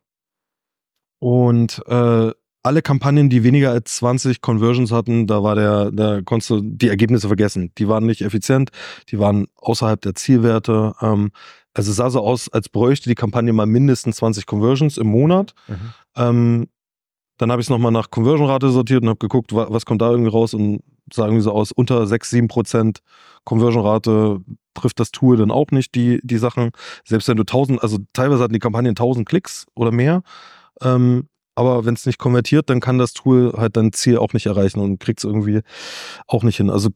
Und äh, alle Kampagnen, die weniger als 20 Conversions hatten, da war der, da konntest du die Ergebnisse vergessen. Die waren nicht effizient, die waren außerhalb der Zielwerte. Ähm, also es sah so aus, als bräuchte die Kampagne mal mindestens 20 Conversions im Monat. Mhm. Ähm, dann habe ich es nochmal nach Conversion-Rate sortiert und habe geguckt, was kommt da irgendwie raus und sah irgendwie so aus, unter 6, 7 Prozent Conversion-Rate trifft das Tool dann auch nicht die, die Sachen. Selbst wenn du 1000, also teilweise hatten die Kampagnen 1000 Klicks oder mehr, ähm, aber wenn es nicht konvertiert, dann kann das Tool halt dein Ziel auch nicht erreichen und kriegt es irgendwie auch nicht hin. Also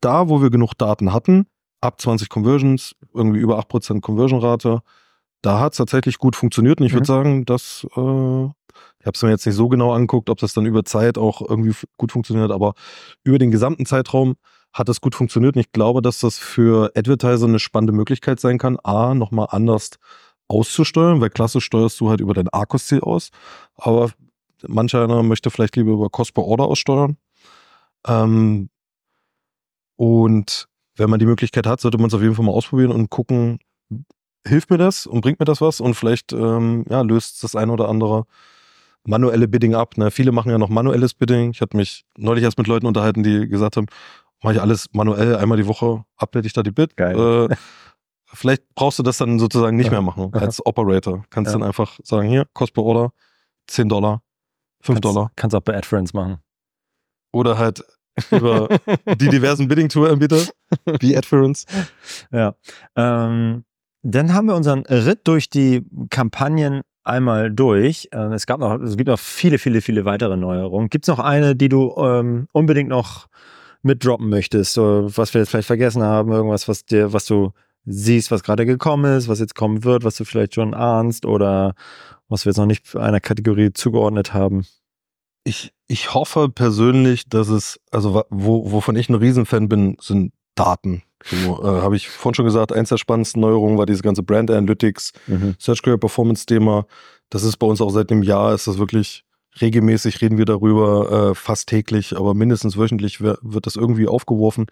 da, wo wir genug Daten hatten, ab 20 Conversions, irgendwie über 8% Conversion-Rate, da hat es tatsächlich gut funktioniert. Und ich mhm. würde sagen, dass, äh, ich habe es mir jetzt nicht so genau angeguckt, ob das dann über Zeit auch irgendwie gut funktioniert, aber über den gesamten Zeitraum hat das gut funktioniert. Und ich glaube, dass das für Advertiser eine spannende Möglichkeit sein kann, A, nochmal anders auszusteuern, weil klassisch steuerst du halt über dein Arcos-Ziel aus. Aber manch einer möchte vielleicht lieber über Cost per Order aussteuern. Ähm, und wenn man die Möglichkeit hat, sollte man es auf jeden Fall mal ausprobieren und gucken, hilft mir das und bringt mir das was und vielleicht ähm, ja, löst das ein oder andere manuelle Bidding ab. Ne? Viele machen ja noch manuelles Bidding. Ich hatte mich neulich erst mit Leuten unterhalten, die gesagt haben, mache ich alles manuell, einmal die Woche update ich da die Bid. Geil. Äh, vielleicht brauchst du das dann sozusagen nicht mehr machen als Operator. Kannst Ja. dann einfach sagen, hier, Cost per Order, 10 Dollar, 5 kannst, Dollar. Kannst auch bei AdFriends machen. Oder halt über die diversen Bidding-Tool-Anbieter, wie Adference. Ja. Ähm, dann haben wir unseren Ritt durch die Kampagnen einmal durch. Ähm, es gab noch, es gibt noch viele, viele, viele weitere Neuerungen. Gibt es noch eine, die du ähm, unbedingt noch mitdroppen möchtest, was wir jetzt vielleicht vergessen haben, irgendwas, was dir, was du siehst, was gerade gekommen ist, was jetzt kommen wird, was du vielleicht schon ahnst oder was wir jetzt noch nicht einer Kategorie zugeordnet haben. Ich, ich hoffe persönlich, dass es, also wo, wovon ich ein Riesenfan bin, sind Daten. So, äh, habe ich vorhin schon gesagt, eins der spannendsten Neuerungen war diese ganze Brand Analytics, Search Query Performance Thema. Das ist bei uns auch seit dem Jahr, ist das wirklich regelmäßig, reden wir darüber, äh, fast täglich, aber mindestens wöchentlich wird das irgendwie aufgeworfen.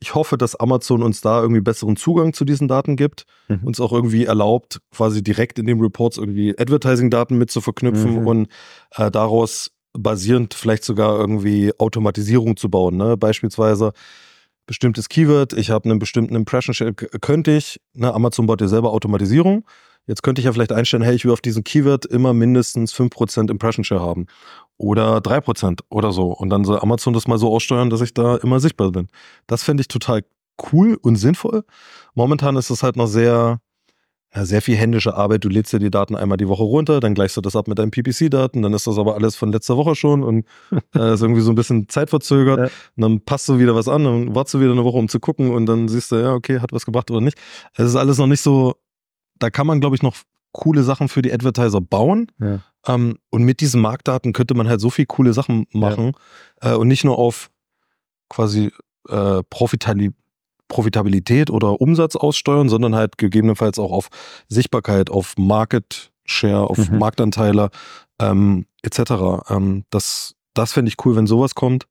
Ich hoffe, dass Amazon uns da irgendwie besseren Zugang zu diesen Daten gibt, Mhm. uns auch irgendwie erlaubt, quasi direkt in den Reports irgendwie Advertising-Daten mit zu verknüpfen Mhm. und äh, daraus basierend vielleicht sogar irgendwie Automatisierung zu bauen. Ne? Beispielsweise bestimmtes Keyword, ich habe einen bestimmten Impression könnte ich, ne, Amazon baut ja selber Automatisierung. Jetzt könnte ich ja vielleicht einstellen, hey, ich will auf diesen Keyword immer mindestens 5% Impression Share haben. Oder 3% oder so. Und dann soll Amazon das mal so aussteuern, dass ich da immer sichtbar bin. Das fände ich total cool und sinnvoll. Momentan ist es halt noch sehr, ja, sehr viel händische Arbeit. Du lädst dir die Daten einmal die Woche runter, dann gleichst du das ab mit deinen PPC-Daten, dann ist das aber alles von letzter Woche schon und äh, ist irgendwie so ein bisschen zeitverzögert. Ja. Und dann passt du wieder was an, dann wartest du wieder eine Woche, um zu gucken und dann siehst du, ja, okay, hat was gebracht oder nicht. Es ist alles noch nicht so, da kann man, glaube ich, noch coole Sachen für die Advertiser bauen. Ja. Ähm, und mit diesen Marktdaten könnte man halt so viel coole Sachen machen äh, und nicht nur auf quasi äh, Profitali Profitabilität oder Umsatz aussteuern, sondern halt gegebenenfalls auch auf Sichtbarkeit, auf Market Share, auf Mhm. Marktanteile ähm, etc. Ähm, das das fände ich cool, wenn sowas kommt.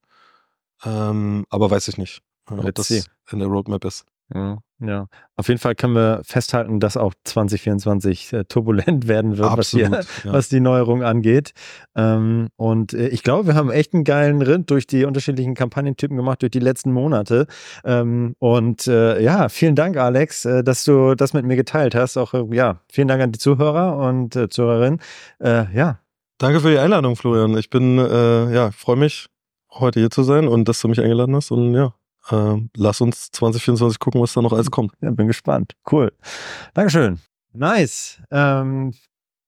Ähm, aber weiß ich nicht, ob das in der Roadmap ist. Ja, ja. Auf jeden Fall können wir festhalten, dass auch 2024 äh, turbulent werden wird, was die, ja. was die Neuerung angeht. Ähm, und äh, ich glaube, wir haben echt einen geilen Ritt durch die unterschiedlichen Kampagnentypen gemacht, durch die letzten Monate. Ähm, und äh, ja, vielen Dank, Alex, äh, dass du das mit mir geteilt hast. Auch äh, ja, vielen Dank an die Zuhörer und äh, Zuhörerinnen. Äh, ja, Danke für die Einladung, Florian. Ich bin, äh, ja, freue mich, heute hier zu sein und dass du mich eingeladen hast. Und ja, äh, lass uns 2024 gucken, was da noch alles kommt. Ja, bin gespannt. Cool. Dankeschön. Nice. Ähm,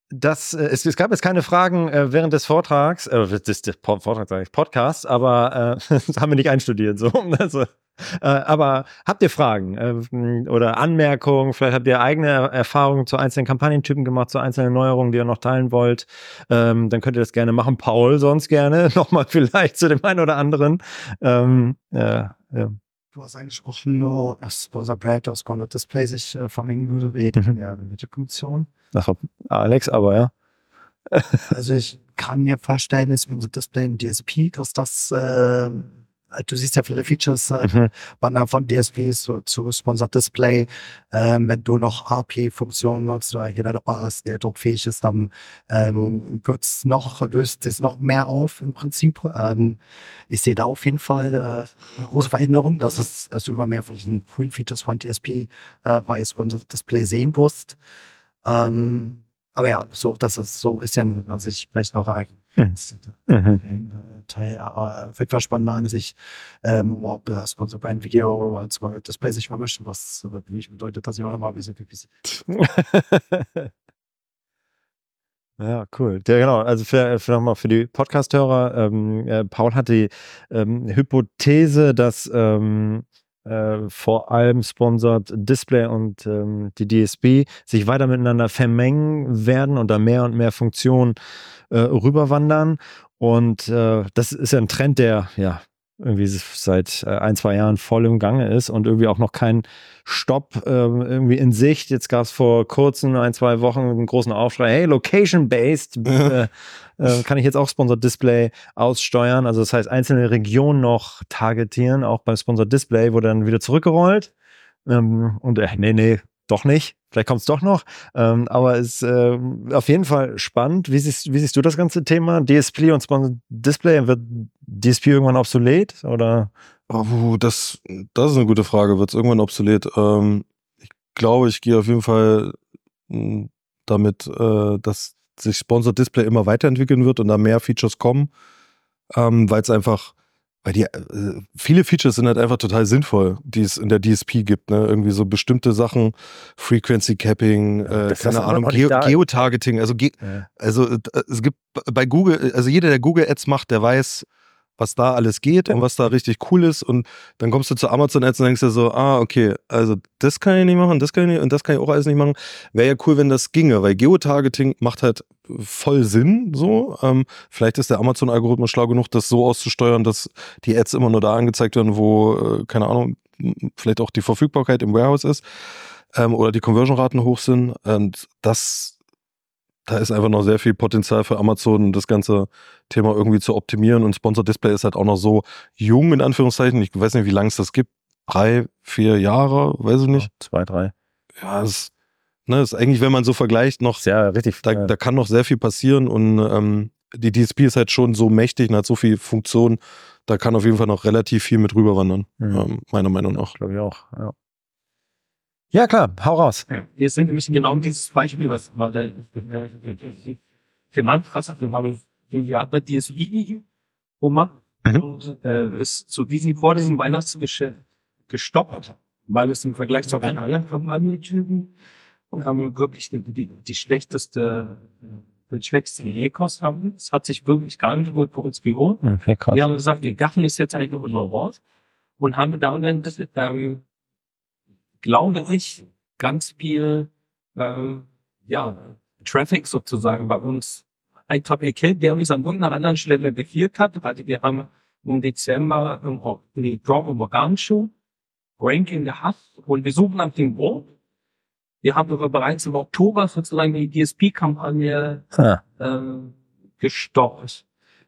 das, äh, es, es gab jetzt keine Fragen äh, während des Vortrags, äh, des, des Vortrags sage ich, Podcasts, aber äh, das haben wir nicht einstudiert. So. Also, äh, aber habt ihr Fragen äh, oder Anmerkungen? Vielleicht habt ihr eigene Erfahrungen zu einzelnen Kampagnentypen gemacht, zu einzelnen Neuerungen, die ihr noch teilen wollt. Ähm, dann könnt ihr das gerne machen. Paul sonst gerne nochmal vielleicht zu dem einen oder anderen. Ähm, äh, ja. Hast angesprochen, nur, dass unser Brand aus Content Display sich äh, vermengen würde wegen Mhm. der Mittelfunktion. Ach, Alex, aber ja. Also ich kann mir vorstellen, dass unser Display im DSP, dass das, äh, du siehst ja viele Features, äh, Mhm. von DSP zu, zu Sponsored Display. Ähm, wenn du noch AP-Funktionen nutzt oder jeder dabei ist, der druckfähig ist, dann ähm, wird's noch, löst es noch mehr auf im Prinzip. Ähm, ich sehe da auf jeden Fall äh, große Veränderung, dass es dass du über mehr von diesen Free Features von DSP äh, bei Sponsored Display sehen wirst. Ähm, aber ja, so, das ist so ein bisschen, was ich vielleicht noch ein Mhm. Mhm. Teil, aber wird was spannender an sich, ähm, ob das Sponsor Brand Video als Display sich vermischen, was äh, für mich bedeutet, dass ich auch noch mal ein bisschen. Ja, cool. Ja, genau. Also für, für nochmal für die Podcast-Hörer, ähm, äh, Paul hat die ähm, Hypothese, dass ähm, äh, vor allem Sponsored Display und ähm, die DSB sich weiter miteinander vermengen werden und da mehr und mehr Funktionen äh, rüberwandern. Und äh, das ist ja ein Trend, der ja irgendwie seit äh, ein, zwei Jahren voll im Gange ist und irgendwie auch noch kein Stopp ähm, irgendwie in Sicht. Jetzt gab es vor kurzem, ein, zwei Wochen, einen großen Aufschrei, hey, location-based äh, äh, kann ich jetzt auch Sponsored Display aussteuern. Also das heißt, einzelne Regionen noch targetieren, auch beim Sponsored Display wurde dann wieder zurückgerollt. Ähm, und äh, nee, nee, doch nicht. Vielleicht kommt es doch noch. Ähm, aber es ist äh, auf jeden Fall spannend. Wie siehst, wie siehst du das ganze Thema? DSP und Sponsored Display? Wird DSP irgendwann obsolet? Oder? Oh, das, das ist eine gute Frage. Wird es irgendwann obsolet? Ähm, ich glaube, ich gehe auf jeden Fall hm, damit, äh, dass sich Sponsored Display immer weiterentwickeln wird und da mehr Features kommen, ähm, weil es einfach weil die äh, viele Features sind halt einfach total sinnvoll, die es in der DSP gibt. Ne? Irgendwie so bestimmte Sachen, Frequency Capping, äh, keine Ahnung, Ge Geotargeting. Also, ge ja. also äh, es gibt bei Google, also jeder, der Google Ads macht, der weiß, was da alles geht und was da richtig cool ist. Und dann kommst du zu Amazon Ads und denkst dir so, ah, okay, also das kann ich nicht machen, das kann ich nicht und das kann ich auch alles nicht machen. Wäre ja cool, wenn das ginge, weil Geotargeting macht halt voll Sinn, so. Ähm, vielleicht ist der Amazon-Algorithmus schlau genug, das so auszusteuern, dass die Ads immer nur da angezeigt werden, wo, äh, keine Ahnung, vielleicht auch die Verfügbarkeit im Warehouse ist ähm, oder die Conversion-Raten hoch sind. Und das da ist einfach noch sehr viel Potenzial für Amazon, das ganze Thema irgendwie zu optimieren. Und Sponsor Display ist halt auch noch so jung, in Anführungszeichen. Ich weiß nicht, wie lange es das gibt. Drei, vier Jahre, weiß ich nicht. Ja, zwei, drei. Ja, es ne, ist eigentlich, wenn man so vergleicht, noch. Sehr richtig. Da, da kann noch sehr viel passieren und ähm, die DSP ist halt schon so mächtig und hat so viel Funktion. Da kann auf jeden Fall noch relativ viel mit rüberwandern, mhm. ähm, meiner Meinung nach. Glaube ich auch, ja. Ja, klar, hau raus. Ja, wir sind nämlich genau dieses Beispiel, was war der Finanzkasse, wir haben die andere DSI gemacht mhm. und äh, ist zu diesem vor diesem Weihnachtsgeschäft gestoppt, weil es im Vergleich zu allen anderen Kampagnentypen und haben wirklich die, die, die schlechteste die schwächste E-Kost haben. Es hat sich wirklich gar nicht gut für uns geholt. Okay, wir haben gesagt, wir gaffen ist jetzt eigentlich nur raus und haben dann ähm, glaube ich, ganz viel ähm, ja, Traffic sozusagen bei uns einfach erkennt, der uns an irgendeiner anderen Stelle gefehlt hat. Also wir haben im Dezember die Drop im Organshow Ranking gehabt und wir suchen nach dem Wort. Wir haben aber bereits im Oktober sozusagen die DSP-Kampagne ähm, gestoppt.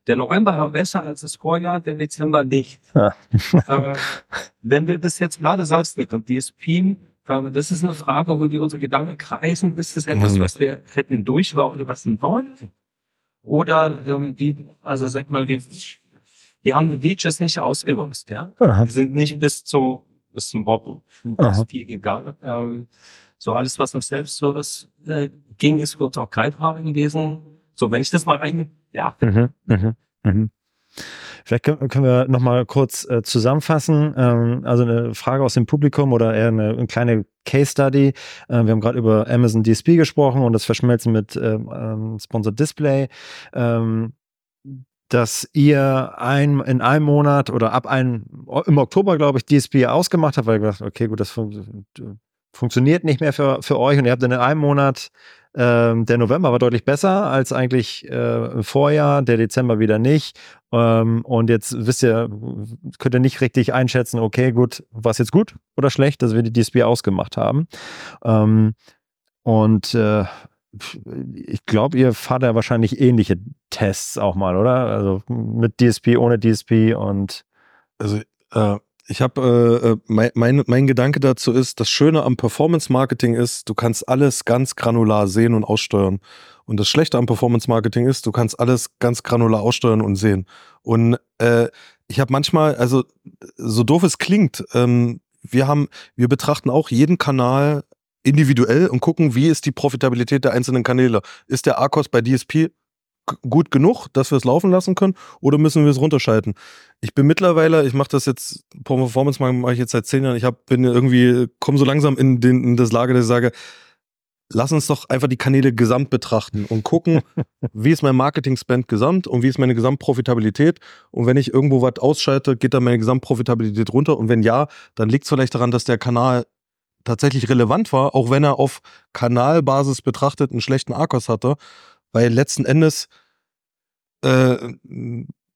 Der November war besser als das Vorjahr, der Dezember nicht. Ja. äh, wenn wir das jetzt gerade sagst mit dem DSP, äh, das ist eine Frage, wo die unsere Gedanken kreisen, ist das etwas, was wir hätten durchlaufen oder was wollen? Oder ähm, die, also sag mal, die, die haben die Features nicht ausgenutzt, ja. Aha. Die sind nicht bis zu bis zum Bob viel gegangen. Ähm, so alles, was im Self-Service äh, ging, ist wird auch Greifhabe gewesen. So, wenn ich das mal rein ja. Mhm, mhm, mhm. Vielleicht können, wir nochmal kurz äh, zusammenfassen. Ähm, also eine Frage aus dem Publikum oder eher eine, eine kleine Case Study. Äh, wir haben gerade über Amazon DSP gesprochen und das Verschmelzen mit ähm, ähm, Sponsored Display. Ähm, dass ihr ein, in einem Monat oder ab einem, im Oktober, glaube ich, DSP ausgemacht habt, weil ihr gedacht, okay, gut, das fun funktioniert nicht mehr für, für euch und ihr habt in einem Monat ähm, der November war deutlich besser als eigentlich äh, im Vorjahr, der Dezember wieder nicht. Ähm, und jetzt wisst ihr, könnt ihr nicht richtig einschätzen, okay, gut, war es jetzt gut oder schlecht, dass wir die DSP ausgemacht haben. Ähm, und äh, ich glaube, ihr fahrt ja wahrscheinlich ähnliche Tests auch mal, oder? Also mit DSP, ohne DSP und. Also äh, ich habe äh, äh, mein, mein, mein Gedanke dazu ist, das Schöne am Performance Marketing ist, du kannst alles ganz granular sehen und aussteuern. Und das Schlechte am Performance Marketing ist, du kannst alles ganz granular aussteuern und sehen. Und äh, ich habe manchmal, also so doof es klingt, ähm, wir haben, wir betrachten auch jeden Kanal individuell und gucken, wie ist die Profitabilität der einzelnen Kanäle. Ist der ARCOS bei DSP gut genug, dass wir es laufen lassen können oder müssen wir es runterschalten? Ich bin mittlerweile, ich mache das jetzt, Performance mache ich jetzt seit zehn Jahren, ich hab, bin irgendwie, komme so langsam in, den, in das Lager, dass ich sage, lass uns doch einfach die Kanäle gesamt betrachten und gucken, wie ist mein Marketing-Spend gesamt und wie ist meine Gesamtprofitabilität. Und wenn ich irgendwo was ausschalte, geht dann meine Gesamtprofitabilität runter. Und wenn ja, dann liegt es vielleicht daran, dass der Kanal tatsächlich relevant war, auch wenn er auf Kanalbasis betrachtet einen schlechten Arkos hatte. Weil letzten Endes äh,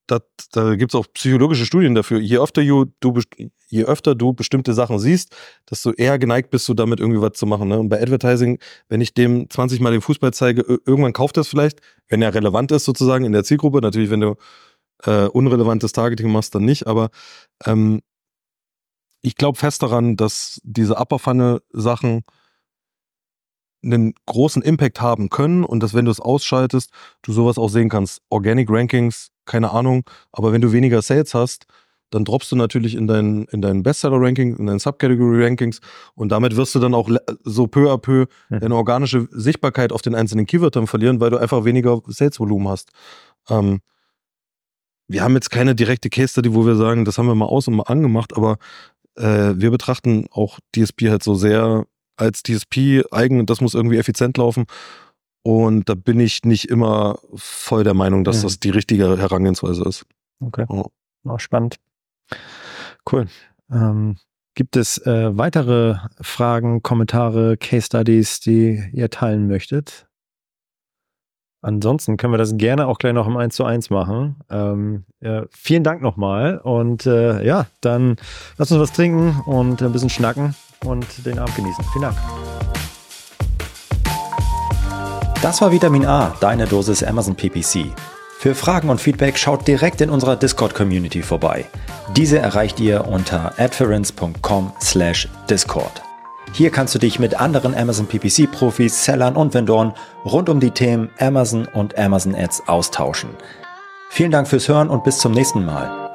da gibt es auch psychologische Studien dafür. Je öfter, you, du, je öfter du bestimmte Sachen siehst, desto eher geneigt bist du damit irgendwie was zu machen. Ne? Und bei Advertising, wenn ich dem 20 Mal den Fußball zeige, irgendwann kauft er es vielleicht, wenn er relevant ist sozusagen in der Zielgruppe. Natürlich, wenn du äh, unrelevantes Targeting machst, dann nicht. Aber ähm, ich glaube fest daran, dass diese Upper Funnel Sachen einen großen Impact haben können und dass, wenn du es ausschaltest, du sowas auch sehen kannst. Organic Rankings, keine Ahnung, aber wenn du weniger Sales hast, dann droppst du natürlich in deinen, in deinen Bestseller-Ranking, in deinen Subcategory-Rankings und damit wirst du dann auch so peu à peu mhm. deine organische Sichtbarkeit auf den einzelnen Keywörtern verlieren, weil du einfach weniger Sales-Volumen hast. Ähm, wir haben jetzt keine direkte Case-Study, wo wir sagen, das haben wir mal aus und mal angemacht, aber äh, wir betrachten auch DSP halt so sehr als DSP eigen, das muss irgendwie effizient laufen. Und da bin ich nicht immer voll der Meinung, dass mhm. das die richtige Herangehensweise ist. Okay. Oh. Oh, spannend. Cool. Ähm, gibt es äh, weitere Fragen, Kommentare, Case Studies, die ihr teilen möchtet? Ansonsten können wir das gerne auch gleich noch im 1 zu 1 machen. Ähm, ja, vielen Dank nochmal und äh, ja, dann lass uns was trinken und ein bisschen schnacken und den Abend genießen. Vielen Dank. Das war Vitamin A, deine Dosis Amazon PPC. Für Fragen und Feedback schaut direkt in unserer Discord-Community vorbei. Diese erreicht ihr unter adference.com/discord. Hier kannst du dich mit anderen Amazon PPC-Profis, Sellern und Vendoren rund um die Themen Amazon und Amazon Ads austauschen. Vielen Dank fürs Hören und bis zum nächsten Mal.